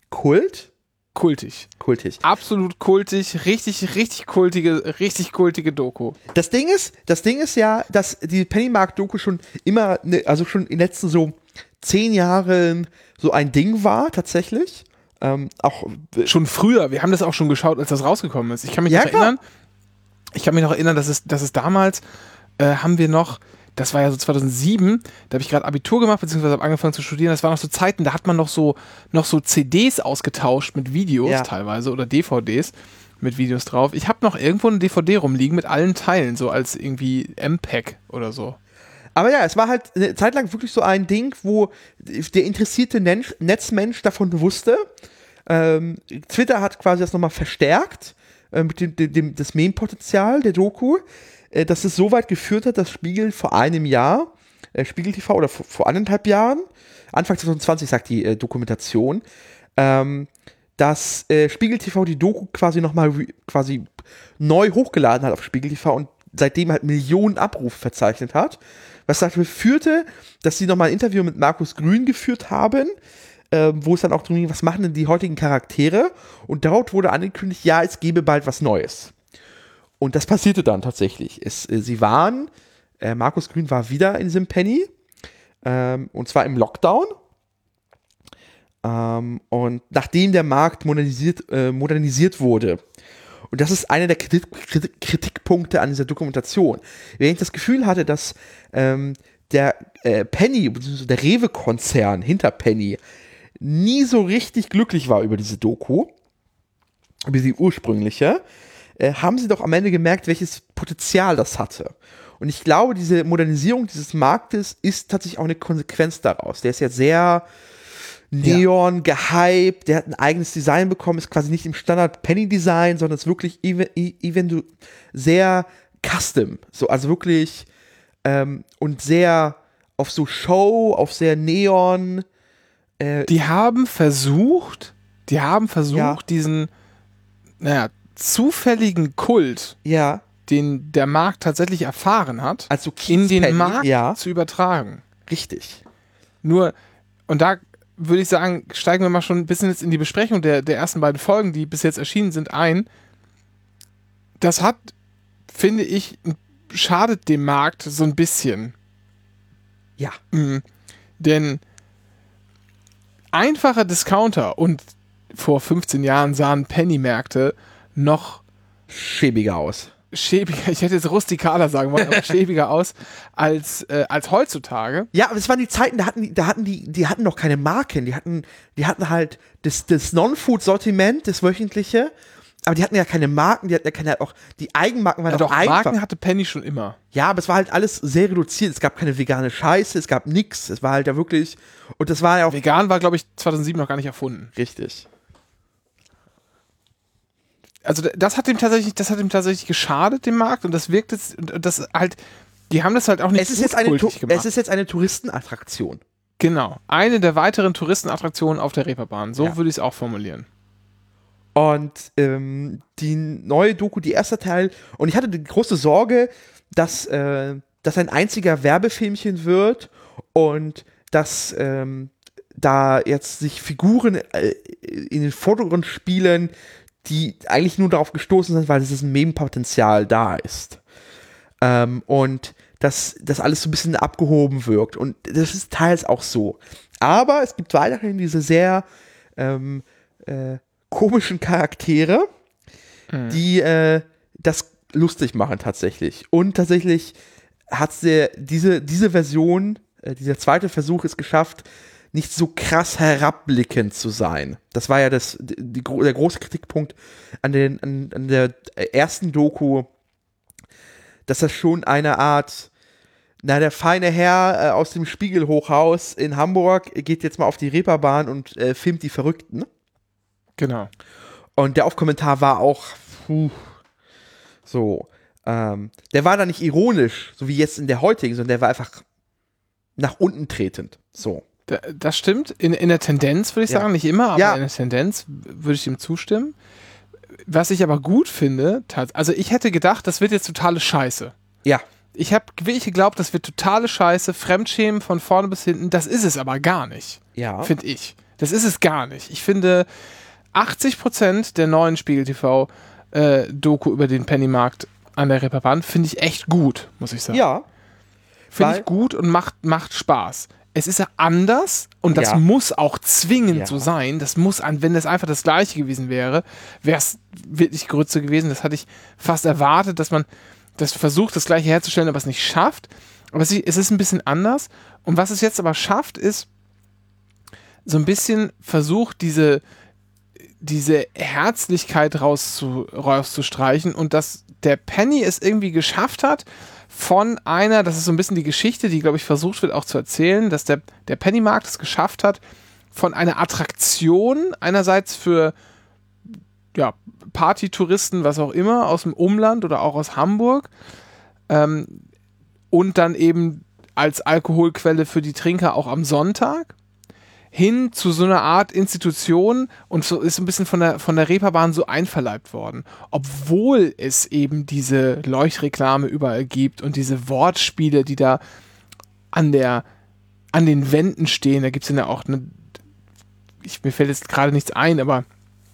Kult? Kultig. Kultig. Absolut kultig, richtig, richtig kultige, richtig kultige Doku. Das Ding ist, das Ding ist ja, dass die Pennymark-Doku schon immer, ne, also schon in den letzten so zehn Jahren so ein Ding war, tatsächlich. Ähm, auch Schon früher, wir haben das auch schon geschaut, als das rausgekommen ist. Ich kann mich Ja, noch klar. erinnern, ich kann mich noch erinnern, dass es, dass es damals, äh, haben wir noch, das war ja so 2007, da habe ich gerade Abitur gemacht, beziehungsweise habe angefangen zu studieren. Das waren noch so Zeiten, da hat man noch so, noch so CDs ausgetauscht mit Videos Ja. teilweise oder DVDs mit Videos drauf. Ich habe noch irgendwo eine DVD rumliegen mit allen Teilen, so als irgendwie MPEG oder so. Aber ja, es war halt eine Zeit lang wirklich so ein Ding, wo der interessierte Nen- Netzmensch davon wusste. Ähm, Twitter hat quasi das nochmal verstärkt, äh, mit dem, dem, dem, das Meme-Potenzial der Doku, äh, dass es so weit geführt hat, dass Spiegel vor einem Jahr, äh, Spiegel TV oder vor, vor anderthalb Jahren, Anfang 2020 sagt die äh, Dokumentation, ähm, dass äh, Spiegel TV die Doku quasi nochmal quasi neu hochgeladen hat auf Spiegel TV und seitdem halt Millionen Abrufe verzeichnet hat. Was dafür führte, dass sie nochmal ein Interview mit Markus Grün geführt haben, ähm, wo es dann auch darum ging, was machen denn die heutigen Charaktere? Und dort wurde angekündigt, ja, es gebe bald was Neues. Und das passierte dann tatsächlich. Es, äh, sie waren, äh, Markus Grün war wieder in diesem Penny, ähm, und zwar im Lockdown. Ähm, und nachdem der Markt modernisiert, äh, modernisiert wurde, und das ist einer der Kritik, Kritik, Kritikpunkte an dieser Dokumentation, wenn ich das Gefühl hatte, dass ähm, der äh, Penny, beziehungsweise der Rewe-Konzern hinter Penny, nie so richtig glücklich war über diese Doku, über die ursprüngliche, äh, haben sie doch am Ende gemerkt, welches Potenzial das hatte. Und ich glaube, diese Modernisierung dieses Marktes ist tatsächlich auch eine Konsequenz daraus. Der ist ja sehr Neon, gehypt, der hat ein eigenes Design bekommen, ist quasi nicht im Standard Penny Design, sondern ist wirklich even, even sehr custom, so also wirklich ähm, und sehr auf so Show, auf sehr Neon Äh, Die haben versucht, die haben versucht, Ja. diesen, naja, zufälligen Kult, ja, den der Markt tatsächlich erfahren hat, also in den Markt Ja, zu übertragen. richtig. Nur, und da würde ich sagen, steigen wir mal schon ein bisschen jetzt in die Besprechung der, der ersten beiden Folgen, die bis jetzt erschienen sind, ein. Das hat, finde ich, schadet dem Markt so ein bisschen. Ja. Mhm. Denn einfache Discounter und vor 15 Jahren sahen Penny-Märkte noch Schäbiger aus. schäbiger, ich hätte jetzt rustikaler sagen wollen, aber schäbiger aus als, äh, als heutzutage. Ja, aber es waren die Zeiten, da hatten die, da hatten die, die hatten noch keine Marken, die hatten, die hatten halt das, das Non-Food-Sortiment, das wöchentliche, aber die hatten ja keine Marken, die hatten ja keine, auch, die Eigenmarken waren Ja, doch einfach. Marken hatte Penny schon immer. Ja, aber es war halt alles sehr reduziert. Es gab keine vegane Scheiße, es gab nix. Es war halt ja wirklich, und das war ja auch Vegan war, glaube ich, 2007 noch gar nicht erfunden. richtig. Also das hat ihm tatsächlich, das hat ihm tatsächlich geschadet, dem Markt, und das wirkt jetzt, und das halt, die haben das halt auch nicht Es ist, jetzt eine, gemacht. es ist jetzt eine Touristenattraktion. genau. Eine der weiteren Touristenattraktionen auf der Reeperbahn. So Ja. würde ich es auch formulieren. Und ähm, die neue Doku, die erste Teil, und ich hatte die große Sorge, dass äh, das ein einziger Werbefilmchen wird und dass ähm, da jetzt sich Figuren äh, in den Vordergrund spielen, die eigentlich nur darauf gestoßen sind, weil dieses Meme-Potenzial da ist. Ähm, und dass das alles so ein bisschen abgehoben wirkt. Und das ist teils auch so. Aber es gibt weiterhin diese sehr ähm, äh, komischen Charaktere, die äh, das lustig machen tatsächlich. Und tatsächlich hat diese, diese Version, äh, dieser zweite Versuch es geschafft, nicht so krass herabblickend zu sein. Das war ja das, die, der große Kritikpunkt an, den, an, an der ersten Doku, dass das schon eine Art, na, der feine Herr äh, aus dem Spiegelhochhaus in Hamburg geht jetzt mal auf die Reeperbahn und äh, filmt die Verrückten. Genau. Und der Aufkommentar war auch, puh, so, ähm, der war da nicht ironisch, so wie jetzt in der heutigen, sondern der war einfach nach unten tretend. So. Da, das stimmt. In, in der Tendenz würde ich Ja. sagen, nicht immer, aber Ja. in der Tendenz würde ich ihm zustimmen. Was ich aber gut finde, also ich hätte gedacht, das wird jetzt totale Scheiße. Ja. Ich habe wirklich geglaubt, das wird totale Scheiße, Fremdschämen von vorne bis hinten. Das ist es aber gar nicht, Ja. finde ich. Das ist es gar nicht. Ich finde, 80% der neuen Spiegel TV äh, Doku über den Pennymarkt an der Reeperbahn finde ich echt gut, muss ich sagen. Ja. Finde ich gut und macht, macht Spaß. Es ist ja anders und das Ja. muss auch zwingend Ja. so sein. Das muss an, wenn das einfach das gleiche gewesen wäre, wäre es wirklich Grütze gewesen. Das hatte ich fast erwartet, dass man das versucht, das gleiche herzustellen, aber es nicht schafft. Aber es ist ein bisschen anders. Und was es jetzt aber schafft, ist so ein bisschen versucht, diese, diese Herzlichkeit rauszu, rauszustreichen und dass der Penny es irgendwie geschafft hat, von einer, das ist so ein bisschen die Geschichte, die, glaube ich, versucht wird auch zu erzählen, dass der, der Pennymarkt es geschafft hat, von einer Attraktion einerseits für ja, Partytouristen, was auch immer, aus dem Umland oder auch aus Hamburg ähm, und dann eben als Alkoholquelle für die Trinker auch am Sonntag hin zu so einer Art Institution und so ist ein bisschen von der, von der Reeperbahn so einverleibt worden. Obwohl es eben diese Leuchtreklame überall gibt und diese Wortspiele, die da an der, an den Wänden stehen. Da gibt es ja auch eine, ich, mir fällt jetzt gerade nichts ein, aber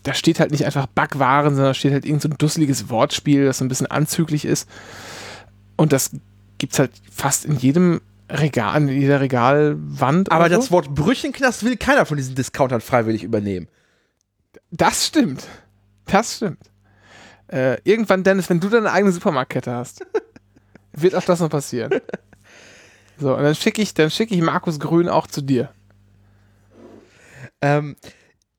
da steht halt nicht einfach Backwaren, sondern da steht halt irgend so ein dusseliges Wortspiel, das so ein bisschen anzüglich ist. Und das gibt es halt fast in jedem Regal, in jeder Regalwand. Aber oder so. das Wort Brüchenknast will keiner von diesen Discountern freiwillig übernehmen. Das stimmt. Das stimmt. Äh, irgendwann, Dennis, wenn du deine eigene Supermarktkette hast, wird auch das noch passieren. So, und dann schicke ich, dann schicke ich Markus Grün auch zu dir. Ähm,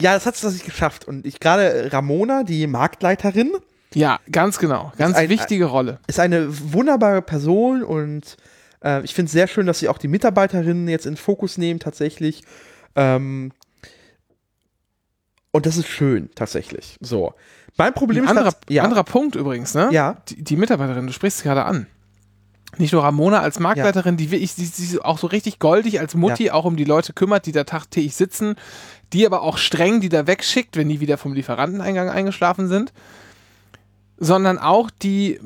ja, das hat es tatsächlich geschafft. Und ich gerade Ramona, die Marktleiterin, Ja, ganz genau. Ganz ein- wichtige Rolle. ist eine wunderbare Person und äh, ich finde es sehr schön, dass sie auch die Mitarbeiterinnen jetzt in den Fokus nehmen, tatsächlich. Ähm, und das ist schön, tatsächlich. So. Mein Problem Ein ist anderer, ja, anderer Punkt übrigens, ne? Ja. Die, die Mitarbeiterin, du sprichst gerade an. nicht nur Ramona als Marktleiterin, die wirklich die, die auch so richtig goldig als Mutti auch um die Leute kümmert, die da tagtäglich sitzen, die aber auch streng die da wegschickt, wenn die wieder vom Lieferanteneingang eingeschlafen sind, sondern auch die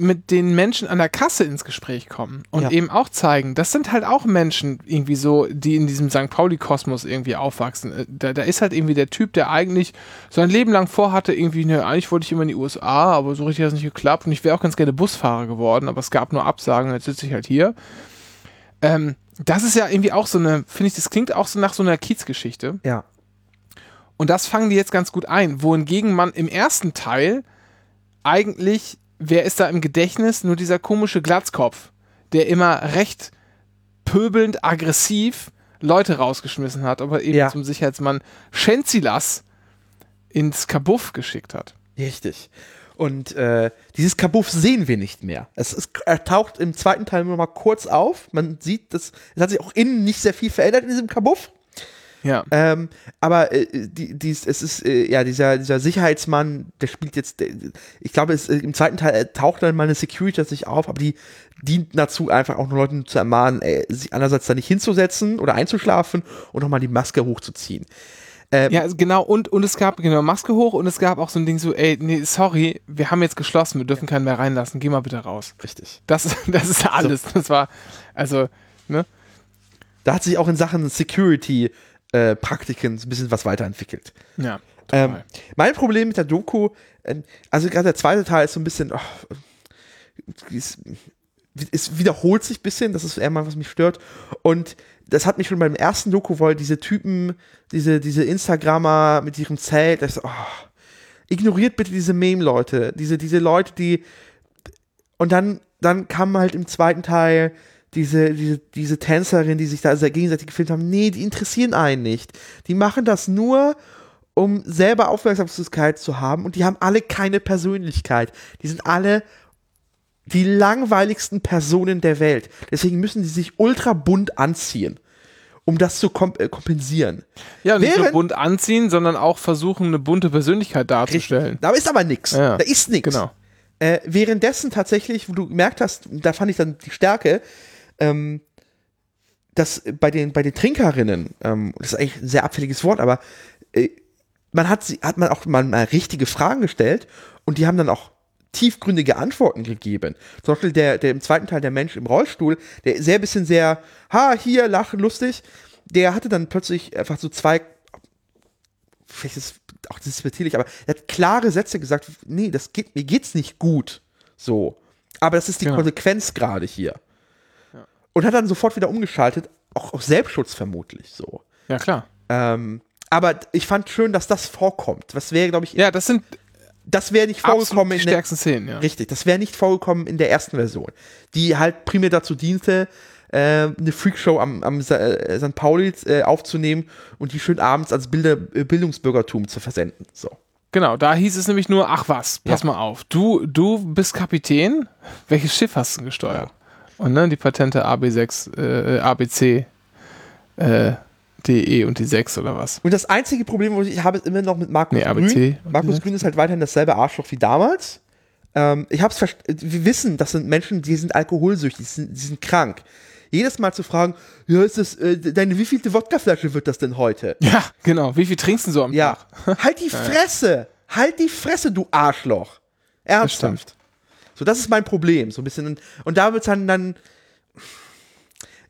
mit den Menschen an der Kasse ins Gespräch kommen und Ja. eben auch zeigen, das sind halt auch Menschen irgendwie so, die in diesem St. Pauli-Kosmos irgendwie aufwachsen. Äh, Da, da ist halt irgendwie der Typ, der eigentlich sein Leben lang vorhatte, irgendwie, ne, eigentlich wollte ich immer in die USA, aber so richtig hat es nicht geklappt und ich wäre auch ganz gerne Busfahrer geworden, aber es gab nur Absagen, jetzt sitze ich halt hier. Ähm, das ist ja irgendwie auch so eine, finde ich, das klingt auch so nach so einer Kiezgeschichte. Ja. Und das fangen die jetzt ganz gut ein. Wohingegen man im ersten Teil eigentlich, wer ist da im Gedächtnis? Nur dieser komische Glatzkopf, der immer recht pöbelnd, aggressiv Leute rausgeschmissen hat, aber eben Ja. zum Sicherheitsmann Shenzilas ins Kabuff geschickt hat. Richtig. Und äh, dieses Kabuff sehen wir nicht mehr. Es ist, er taucht im zweiten Teil nur mal kurz auf. Man sieht, dass es hat sich auch innen nicht sehr viel verändert in diesem Kabuff. Ja. Ähm, aber äh, die, dies, es ist äh, ja dieser, dieser Sicherheitsmann, der spielt jetzt, der, ich glaube, es, äh, im zweiten Teil äh, taucht dann mal eine Security sich auf, aber die dient dazu, einfach auch nur Leuten zu ermahnen, äh, sich einerseits da nicht hinzusetzen oder einzuschlafen und nochmal die Maske hochzuziehen. Ähm, Ja, also genau, und, und es gab, genau, Maske hoch und es gab auch so ein Ding so, ey, nee, sorry, wir haben jetzt geschlossen, wir dürfen keinen mehr reinlassen, geh mal bitte raus. Richtig. Das, das ist alles. Das war, also, ne? Da hat sich auch in Sachen Security äh, Praktiken so ein bisschen was weiterentwickelt. Ja. Ähm, mein Problem mit der Doku, ähm, also gerade der zweite Teil ist so ein bisschen, oh, es, es wiederholt sich ein bisschen, das ist eher mal, was mich stört. Und das hat mich schon beim ersten Doku, weil diese Typen, diese, diese Instagrammer mit ihrem Zelt, das, oh, ignoriert bitte diese Meme-Leute, diese, diese Leute, die und dann, dann kam halt im zweiten Teil diese, diese, diese Tänzerin, die sich da sehr gegenseitig gefilmt haben. Nee, die interessieren einen nicht. Die machen das nur, um selber Aufmerksamkeit zu haben und die haben alle keine Persönlichkeit. Die sind alle die langweiligsten Personen der Welt. Deswegen müssen sie sich ultra bunt anziehen, um das zu komp äh, kompensieren. Ja, nicht nur während- bunt anziehen, sondern auch versuchen, eine bunte Persönlichkeit darzustellen. Da ist aber nichts. Ja. Da ist nichts. Genau. Äh, währenddessen tatsächlich, wo du gemerkt hast, da fand ich dann die Stärke, ähm, dass bei den, bei den Trinkerinnen, ähm, das ist eigentlich ein sehr abfälliges Wort, aber äh, man hat, sie, hat man auch mal, mal richtige Fragen gestellt und die haben dann auch tiefgründige Antworten gegeben. Zum Beispiel der, der im zweiten Teil der Mensch im Rollstuhl, der sehr bisschen sehr, ha, hier, lachen, lustig, der hatte dann plötzlich einfach so zwei, vielleicht ist auch despektierlich, aber er hat klare Sätze gesagt, nee, das geht, mir geht's nicht gut. So. Aber das ist die Genau. Konsequenz gerade hier. Und hat dann sofort wieder umgeschaltet, auch aus Selbstschutz vermutlich so. Ja, klar. Ähm, aber ich fand schön, dass das vorkommt. Das wäre, glaube ich, Ja, das sind das wäre nicht vorgekommen in der, stärksten Szenen, ja. Richtig, das wäre nicht vorgekommen in der ersten Version, die halt primär dazu diente, äh, eine Freakshow am, am Sa- äh, St. Pauli äh, aufzunehmen und die schön abends als Bilder, äh, Bildungsbürgertum zu versenden. So. Genau, da hieß es nämlich nur, ach was, pass Ja. mal auf, du, du bist Kapitän, welches Schiff hast du gesteuert? Und ne, die Patente AB6, äh, ABC, äh, DE und die 6 oder was? Und das einzige Problem, was ich habe, ist immer noch mit Markus Nee, ABC. Grün. Markus Grün ist halt weiterhin dasselbe Arschloch wie damals. Ähm, ich hab's wir wissen, das sind Menschen, die sind alkoholsüchtig, die sind, die sind krank. Jedes Mal zu fragen, ja, ist das, äh, deine wievielte Wodkaflasche wird das denn heute? Ja, genau. Wie viel trinkst du so am Ja. Tag? halt die Fresse! Halt die Fresse, du Arschloch! Ernsthaft. So, das ist mein Problem, so ein bisschen. Und, und da wird's dann, dann.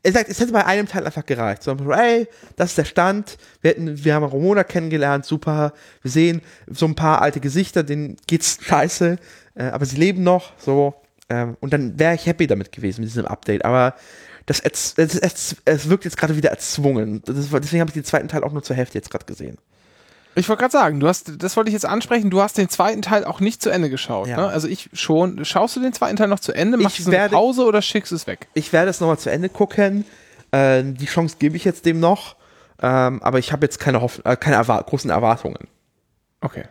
Er es hätte bei einem Teil einfach gereicht. So, ey, das ist der Stand. Wir, hätten, wir haben Ramona kennengelernt, super. Wir sehen so ein paar alte Gesichter, denen geht's scheiße, äh, aber sie leben noch, so. Ähm, und dann wäre ich happy damit gewesen, mit diesem Update. Aber das, es, es, es wirkt jetzt gerade wieder erzwungen. Das deswegen habe ich den zweiten Teil auch nur zur Hälfte jetzt gerade gesehen. Ich wollte gerade sagen, du hast, das wollte ich jetzt ansprechen, du hast den zweiten Teil auch nicht zu Ende geschaut. Ja. Ne? Also ich schon. Schaust du den zweiten Teil noch zu Ende? Machst Ich du so eine werde- Pause oder schickst du es weg? ich werde es nochmal zu Ende gucken. Äh, die Chance gebe ich jetzt dem noch. Ähm, aber ich habe jetzt keine, Hoff äh, keine Erwar großen Erwartungen. Okay.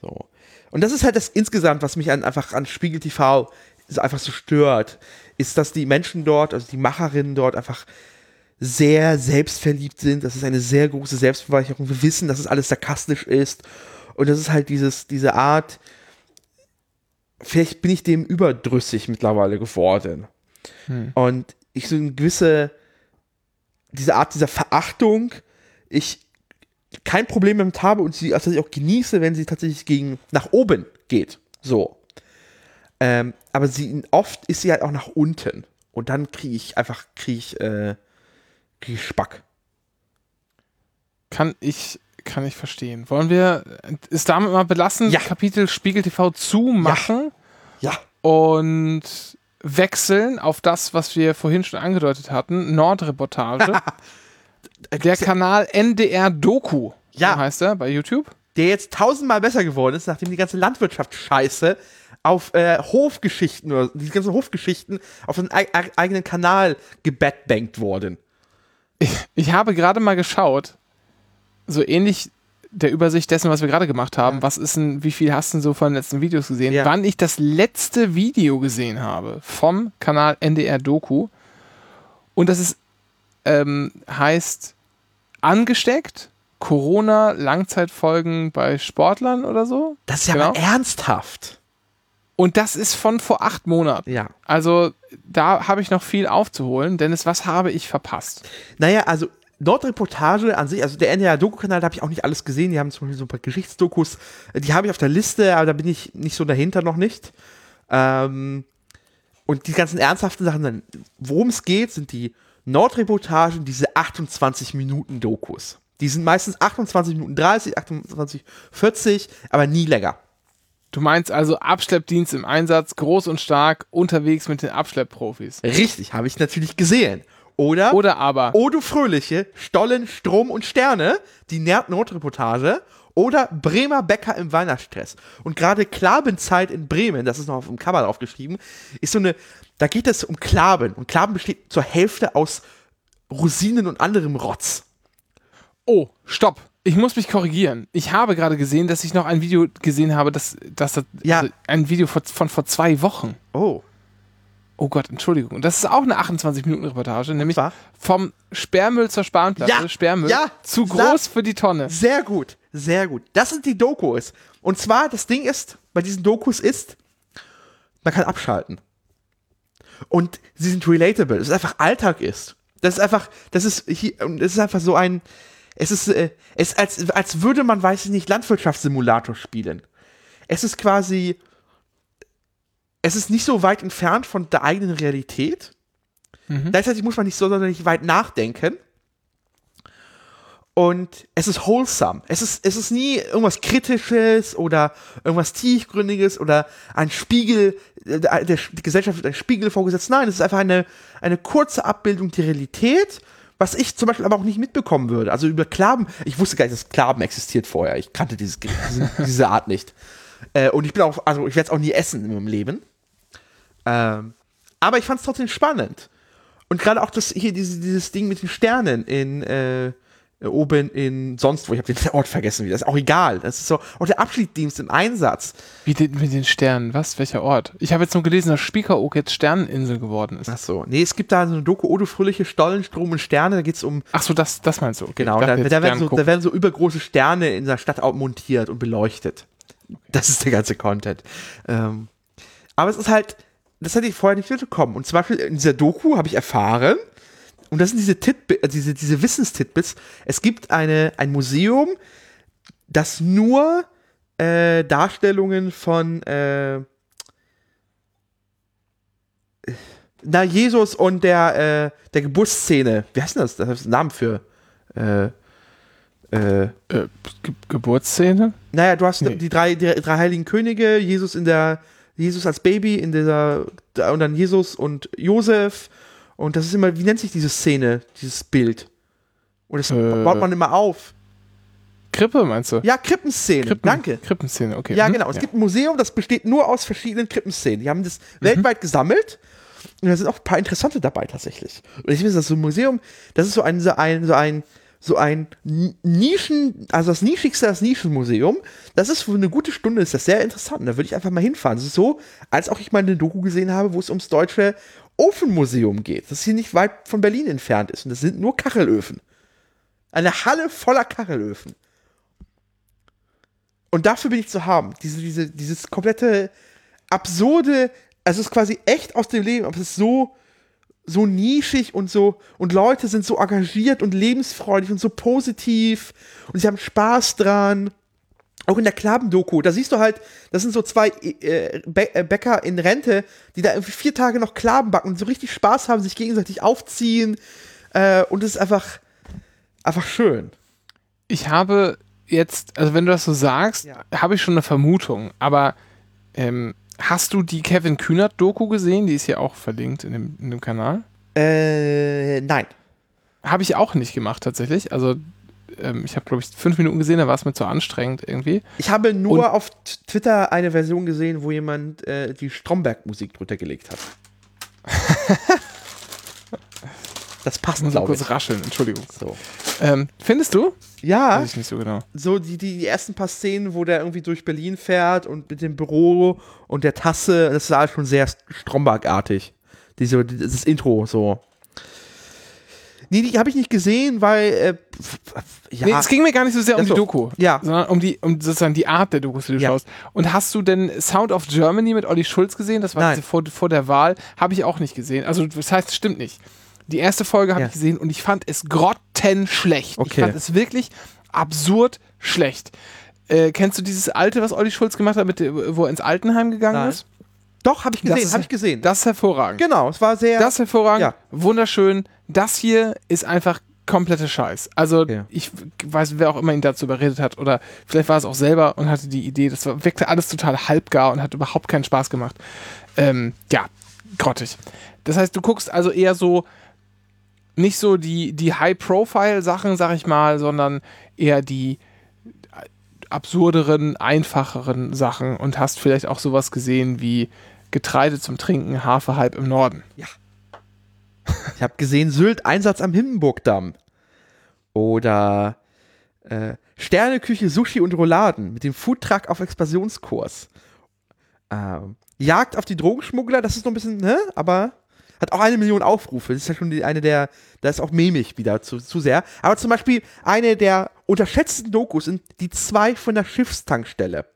So. Und das ist halt das insgesamt, was mich an, einfach an Spiegel TV so einfach so stört, ist, dass die Menschen dort, also die Macherinnen dort einfach sehr selbstverliebt sind. Das ist eine sehr große Selbstverweicherung. Wir wissen, dass es alles sarkastisch ist. Und das ist halt dieses, diese Art, vielleicht bin ich dem überdrüssig mittlerweile geworden. Und ich so eine gewisse, diese Art dieser Verachtung, ich kein Problem damit habe und sie tatsächlich auch genieße, wenn sie tatsächlich gegen nach oben geht. So. Ähm, aber sie oft ist sie halt auch nach unten. Und dann kriege ich einfach, kriege ich, äh, kriege ich Spack. Kann ich, kann ich verstehen. Wollen wir es damit mal belassen? Ja. Kapitel Spiegel TV zumachen Ja. und wechseln auf das, was wir vorhin schon angedeutet hatten. Nordreportage. Der Kanal NDR Doku. Ja. So heißt er bei YouTube. der jetzt tausendmal besser geworden ist, nachdem die ganze Landwirtschaftsscheiße auf äh, Hofgeschichten oder die ganzen Hofgeschichten auf einen ei- ei- eigenen Kanal gebettbankt wurden. Ich habe gerade mal geschaut, so ähnlich der Übersicht dessen, was wir gerade gemacht haben. Was ist denn, wie viel hast du denn so von den letzten Videos gesehen? Ja. Wann ich das letzte Video gesehen habe vom Kanal NDR Doku. Und das ist, ähm, heißt angesteckt, Corona, Langzeitfolgen bei Sportlern oder so. Das ist ja Genau. mal ernsthaft. Und das ist von vor acht Monaten. Ja. Also da habe ich noch viel aufzuholen, denn es, was habe ich verpasst? Naja, also Nordreportage an sich, also der NDR-Doku-Kanal, da habe ich auch nicht alles gesehen. Die haben zum Beispiel so ein paar Geschichtsdokus, äh, die habe ich auf der Liste, aber da bin ich nicht so dahinter noch nicht. Ähm, und die ganzen ernsthaften Sachen, worum es geht, sind die Nordreportagen, diese 28 Minuten Dokus. Die sind meistens 28 Minuten 30, 28, 40, aber nie länger. Du meinst also Abschleppdienst im Einsatz, groß und stark, unterwegs mit den Abschleppprofis. Richtig, habe ich natürlich gesehen. Oder, Oder aber, O du Fröhliche, Stollen, Strom und Sterne, die Nerd Notreportage oder Bremer Bäcker im Weihnachtsstress. Und gerade Klabenzeit in Bremen, das ist noch auf dem Cover draufgeschrieben, ist so eine, da geht es um Klaben. Und Klaben besteht zur Hälfte aus Rosinen und anderem Rotz. oh, stopp. Ich muss mich korrigieren. Ich habe gerade gesehen, dass ich noch ein Video gesehen habe, das, das, das Ja. also ein Video von, von vor zwei Wochen. Oh. Oh Gott, Entschuldigung. Und das ist auch eine 28-Minuten-Reportage, nämlich zwar? vom Sperrmüll zur Spanplatte. Ja, Sperrmüll. ja, zu groß für die Tonne. Sehr gut, sehr gut. Das sind die Dokus. Und zwar, das Ding ist, bei diesen Dokus ist, man kann abschalten. Und sie sind relatable. Es ist einfach Alltag ist. Das ist einfach, das ist hier, es ist einfach so ein, es ist, äh, es ist als, als würde man, weiß ich nicht, Landwirtschaftssimulator spielen. Es ist quasi, es ist nicht so weit entfernt von der eigenen Realität. Gleichzeitig muss man nicht so sonderlich weit nachdenken. Und es ist wholesome. Es ist, es ist nie irgendwas Kritisches oder irgendwas Tiefgründiges oder ein Spiegel, äh, der, der, die Gesellschaft wird ein Spiegel vorgesetzt. Nein, es ist einfach eine, eine kurze Abbildung der Realität, was ich zum Beispiel aber auch nicht mitbekommen würde. Also über Klaben, ich wusste gar nicht, dass Klaben existiert vorher. Ich kannte dieses, diese, diese Art nicht. Äh, und ich bin auch, also ich werde es auch nie essen in meinem Leben. Ähm, aber ich fand es trotzdem spannend. Und gerade auch das hier, diese, dieses Ding mit den Sternen in äh, oben in sonst wo, ich habe den Ort vergessen wieder, ist auch egal. Das ist so, auch der Abschiedsdienst im Einsatz. Wie den, mit den Sternen. Was? Welcher Ort? Ich habe jetzt nur gelesen, dass Spiekeroog jetzt Sterneninsel geworden ist. Ach so, nee, es gibt da so eine Doku, Ode Fröhliche, Stollen, Strom und Sterne, da geht's um, Ach so, das, das meinst du. Okay. genau, da, da, werden so, da werden so übergroße Sterne in der Stadt montiert und beleuchtet. Das ist der ganze Content. Ähm, aber es ist halt, das hätte ich vorher nicht mitbekommen. Und zum Beispiel in dieser Doku habe ich erfahren, und das sind diese, Titbit, äh, diese, diese Wissenstitbits, es gibt eine, ein Museum, das nur äh, Darstellungen von äh, na, Jesus und der, äh, der Geburtsszene, wie heißt denn das? Das ist ein Name für äh, äh, äh, Ge Geburtsszene? naja, du hast Nee. die drei, die drei heiligen Könige, Jesus in der, Jesus als Baby in dieser, und dann Jesus und Josef. Und das ist immer, wie nennt sich diese Szene, dieses Bild? Und das Äh. baut man immer auf. Krippe meinst du? Ja, Krippenszene, Krippen, danke. Krippenszene, okay. Ja, hm? genau. Es gibt ein Museum, das besteht nur aus verschiedenen Krippenszenen. Die haben das Mhm. weltweit gesammelt. Und da sind auch ein paar interessante dabei tatsächlich. Und ich finde, das ist so ein Museum, das ist so ein, so ein, so ein, so ein Nischen, also das nischigste, das Nischenmuseum. Das ist für eine gute Stunde, ist das sehr interessant. Da würde ich einfach mal hinfahren. Das ist so, als auch ich mal eine Doku gesehen habe, wo es ums deutsche Ofenmuseum geht. Das hier nicht weit von Berlin entfernt ist. Und das sind nur Kachelöfen. Eine Halle voller Kachelöfen. Und dafür bin ich zu haben. Diese, diese, dieses komplette absurde, also es ist quasi echt aus dem Leben, aber es ist so so nischig und so und Leute sind so engagiert und lebensfreudig und so positiv und sie haben Spaß dran. Auch in der Klaben-Doku, da siehst du halt, das sind so zwei äh, Bä äh, Bäcker in Rente, die da irgendwie vier Tage noch Klaben backen und so richtig Spaß haben, sich gegenseitig aufziehen. Äh, und es ist einfach, einfach schön. Ich habe jetzt, also wenn du das so sagst, Ja. habe ich schon eine Vermutung, aber ähm, hast du die Kevin Kühnert-Doku gesehen? Die ist ja auch verlinkt in dem, in dem Kanal. Äh, nein. Habe ich auch nicht gemacht tatsächlich. Also ähm, ich habe, glaube ich, fünf Minuten gesehen, da war es mir zu anstrengend irgendwie. Ich habe nur Und- auf Twitter eine Version gesehen, wo jemand äh, die Stromberg-Musik drunter gelegt hat. das passt, Ich muss glaube kurz ich. rascheln, Entschuldigung. So. Ähm, findest du? Ja, Weiß ich nicht so genau. so die, die, die ersten paar Szenen, wo der irgendwie durch Berlin fährt und mit dem Büro und der Tasse, das war schon sehr Stromberg-artig. Diese, dieses Intro so. Nee, die habe ich nicht gesehen, weil äh, ja, Nee, es ging mir gar nicht so sehr um so. die Doku, Ja. sondern um die, um sozusagen die Art der Dokus, die du Ja. schaust. Und hast du denn Sound of Germany mit Olli Schulz gesehen? Das war vor, vor der Wahl. Habe ich auch nicht gesehen. Also das heißt, es stimmt nicht. Die erste Folge habe Ja. ich gesehen und ich fand es grottenschlecht. Ich Okay. fand es wirklich absurd schlecht. Äh, kennst du dieses alte, was Olli Schulz gemacht hat, mit, dem- wo er ins Altenheim gegangen Nein. ist? doch, habe ich gesehen, habe ich gesehen. Das ist hervorragend. genau, es war sehr. Das ist hervorragend, Ja. wunderschön. Das hier ist einfach komplette Scheiß. Also Ja. ich weiß, wer auch immer ihn dazu überredet hat oder vielleicht war es auch selber und hatte die Idee. Das war, wirkte alles total halbgar und hat überhaupt keinen Spaß gemacht. Ähm, ja, grottig. Das heißt, du guckst also eher so nicht so die, die High-Profile-Sachen, sag ich mal, sondern eher die absurderen, einfacheren Sachen und hast vielleicht auch sowas gesehen wie Getreide zum Trinken, Hafer halb im Norden. Ich habe gesehen, Sylt, Einsatz am Hindenburgdamm. Oder äh, Sterneküche, Sushi und Rouladen mit dem Foodtruck auf Expansionskurs. Ähm, Jagd auf die Drogenschmuggler, das ist noch ein bisschen, ne? Aber hat auch eine Million Aufrufe. Das ist ja schon die, eine der, da ist auch memig wieder zu, zu sehr. Aber zum Beispiel eine der unterschätzten Dokus sind die zwei von der Schiffstankstelle.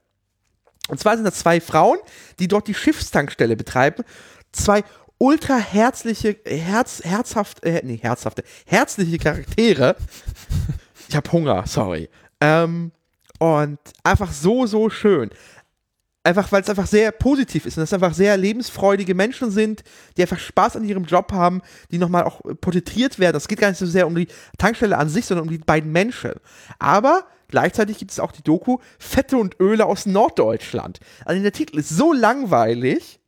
Und zwar sind das zwei Frauen, die dort die Schiffstankstelle betreiben. Zwei ultra herzliche, herz, herzhaft, äh, nee, herzhafte, herzliche Charaktere. Ich hab Hunger, sorry. Ähm, und einfach so, so schön. Einfach, weil es einfach sehr positiv ist und es einfach sehr lebensfreudige Menschen sind, die einfach Spaß an ihrem Job haben, die nochmal auch porträtiert werden. Es geht gar nicht so sehr um die Tankstelle an sich, sondern um die beiden Menschen. Aber gleichzeitig gibt es auch die Doku Fette und Öle aus Norddeutschland. Also der Titel ist so langweilig,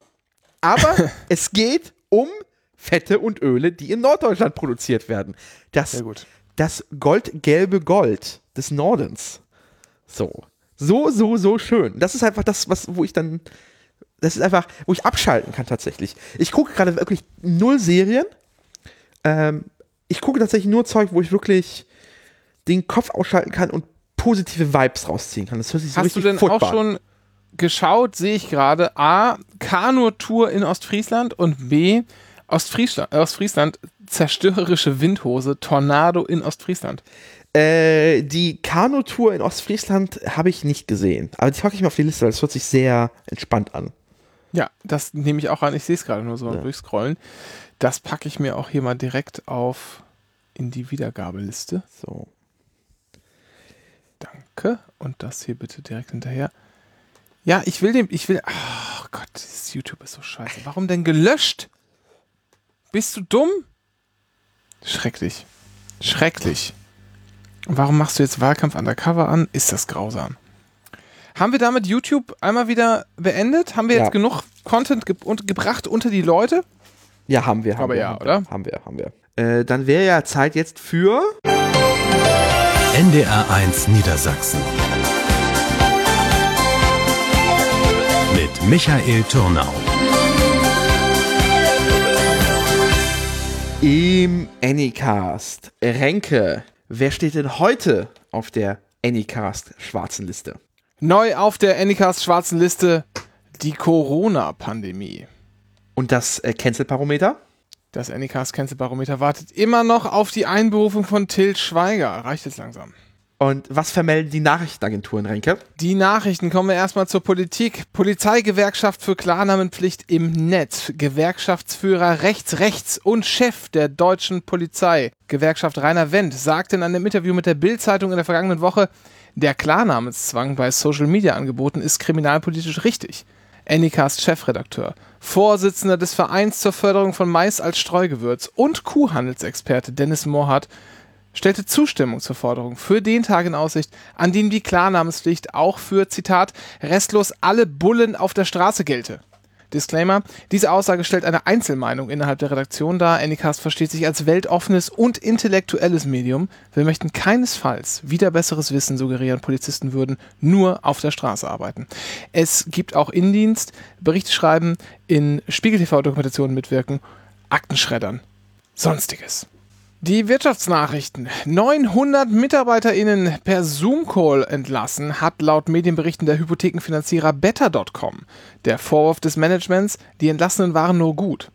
aber es geht um Fette und Öle, die in Norddeutschland produziert werden. Das, Sehr gut. das goldgelbe Gold des Nordens. So. So, so, so schön. Das ist einfach das, was, wo ich dann. Das ist einfach, wo ich abschalten kann tatsächlich. Ich gucke gerade wirklich null Serien. Ähm, ich gucke tatsächlich nur Zeug, wo ich wirklich den Kopf ausschalten kann und positive Vibes rausziehen kann. Das hört sich so Hast du denn auch schon geschaut, sehe ich gerade, A, Kanutour in Ostfriesland und B, Ostfriesland, Ostfriesland, zerstörerische Windhose, Tornado in Ostfriesland. Äh, die Kanutour in Ostfriesland habe ich nicht gesehen. Aber die packe ich mir auf die Liste, weil das hört sich sehr entspannt an. Ja, das nehme ich auch an. Ich sehe es gerade nur so Ja. durchscrollen. Das packe ich mir auch hier mal direkt auf in die Wiedergabeliste. So. Danke. Und das hier bitte direkt hinterher. Ja, ich will dem, ich will. Oh Gott, dieses YouTube ist so scheiße. Warum denn gelöscht? Bist du dumm? Schrecklich. Schrecklich. Und warum machst du jetzt Wahlkampf undercover an? Ist das grausam. Haben wir damit YouTube einmal wieder beendet? Haben wir Ja. jetzt genug Content ge und gebracht unter die Leute? Ja, haben wir. Haben Aber wir, ja, haben oder? Wir, haben wir, haben wir. Äh, dann wäre ja Zeit jetzt für. NDR1 Niedersachsen. Mit Michael Turnau. Im Anycast. Renke, wer steht denn heute auf der Anycast schwarzen Liste? Neu auf der Anycast schwarzen Liste die Corona-Pandemie. Und das äh, Cancel-Barometer? Das Anycast Cancel Barometer wartet immer noch auf die Einberufung von Till Schweiger. Reicht es langsam? Und was vermelden die Nachrichtenagenturen, Renke? Die Nachrichten kommen wir erstmal zur Politik. Polizeigewerkschaft für Klarnamenpflicht im Netz. Gewerkschaftsführer rechts, rechts und Chef der deutschen Polizei. Gewerkschaft Rainer Wendt sagte in einem Interview mit der Bild-Zeitung in der vergangenen Woche, der Klarnamenszwang bei Social-Media-Angeboten ist kriminalpolitisch richtig. Anycast Chefredakteur, Vorsitzender des Vereins zur Förderung von Mais als Streugewürz und Kuhhandelsexperte Dennis Mohrhardt stellte Zustimmung zur Forderung für den Tag in Aussicht, an dem die Klarnamenspflicht auch für, Zitat, restlos alle Bullen auf der Straße gelte. Disclaimer, diese Aussage stellt eine Einzelmeinung innerhalb der Redaktion dar. Anycast versteht sich als weltoffenes und intellektuelles Medium. Wir möchten keinesfalls wieder besseres Wissen suggerieren, Polizisten würden nur auf der Straße arbeiten. Es gibt auch Indienst, Berichte schreiben, in Spiegel TV-Dokumentationen mitwirken, Aktenschreddern, sonstiges. Die Wirtschaftsnachrichten. 900 MitarbeiterInnen per Zoom-Call entlassen, hat laut Medienberichten der Hypothekenfinanzierer Better.com. Der Vorwurf des Managements, die Entlassenen waren nur gut.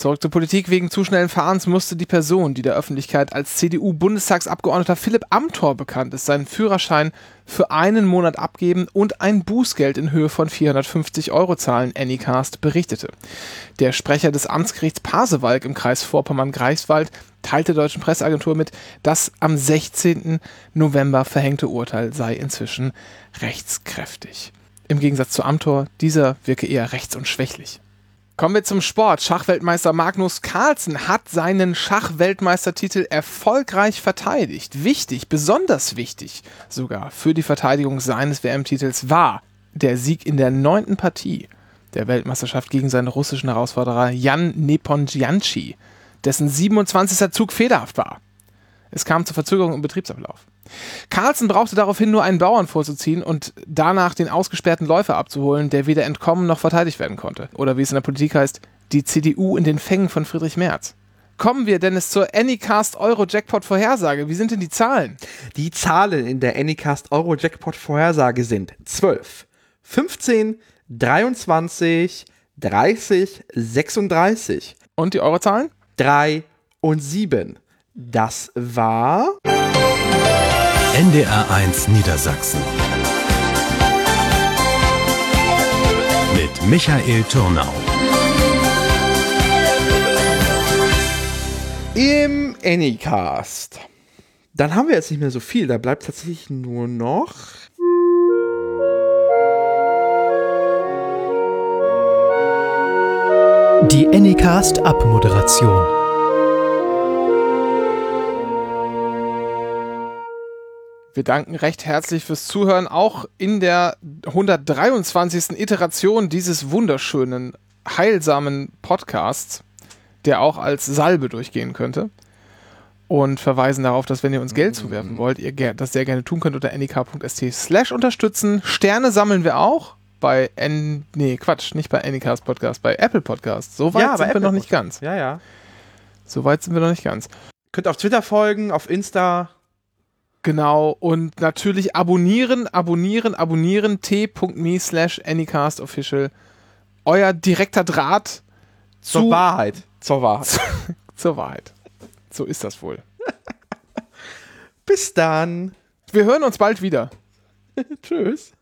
Zurück zur Politik. Wegen zu schnellen Fahrens musste die Person, die der Öffentlichkeit als CDU-Bundestagsabgeordneter Philipp Amthor bekannt ist, seinen Führerschein für einen Monat abgeben und ein Bußgeld in Höhe von 450 Euro zahlen, Anycast berichtete. Der Sprecher des Amtsgerichts Pasewalk im Kreis Vorpommern-Greifswald teilte der deutschen Presseagentur mit, das am 16. November verhängte Urteil sei inzwischen rechtskräftig. Im Gegensatz zu Amthor, dieser wirke eher rechts- und schwächlich. Kommen wir zum Sport. Schachweltmeister Magnus Carlsen hat seinen Schachweltmeistertitel erfolgreich verteidigt. Wichtig, besonders wichtig sogar für die Verteidigung seines WM-Titels war der Sieg in der neunten Partie der Weltmeisterschaft gegen seinen russischen Herausforderer Jan Neponjianchi, dessen 27. Zug fehlerhaft war. Es kam zur Verzögerung im Betriebsablauf. Carlsen brauchte daraufhin nur einen Bauern vorzuziehen und danach den ausgesperrten Läufer abzuholen, der weder entkommen noch verteidigt werden konnte. Oder wie es in der Politik heißt, die CDU in den Fängen von Friedrich Merz. Kommen wir, Dennis, zur Anycast Euro Jackpot Vorhersage. Wie sind denn die Zahlen? Die Zahlen in der Anycast Euro Jackpot Vorhersage sind 12, 15, 23, 30, 36. Und die Eurozahlen? 3 und 7. Das war NDR1 Niedersachsen. Mit Michael Turnau. im Anycast. Dann haben wir jetzt nicht mehr so viel. Da bleibt tatsächlich nur noch. Die Anycast Abmoderation. Wir danken recht herzlich fürs Zuhören, auch in der 123. Iteration dieses wunderschönen, heilsamen Podcasts, der auch als Salbe durchgehen könnte. Und verweisen darauf, dass wenn ihr uns Geld zuwerfen wollt, ihr das sehr gerne tun könnt unter nik.st slash unterstützen. Sterne sammeln wir auch bei N, nee, Quatsch, nicht bei Anycast Podcast, bei Apple Podcast. So weit Ja, sind wir Apple noch nicht Podcast. ganz. Ja, ja. So weit sind wir noch nicht ganz. Könnt auf Twitter folgen, auf Insta. Genau, und natürlich abonnieren, abonnieren, abonnieren, t.me slash anycastofficial. Euer direkter Draht Zur zu, Wahrheit. Zur Wahrheit. zur Wahrheit. So ist das wohl. Bis dann. Wir hören uns bald wieder. Tschüss.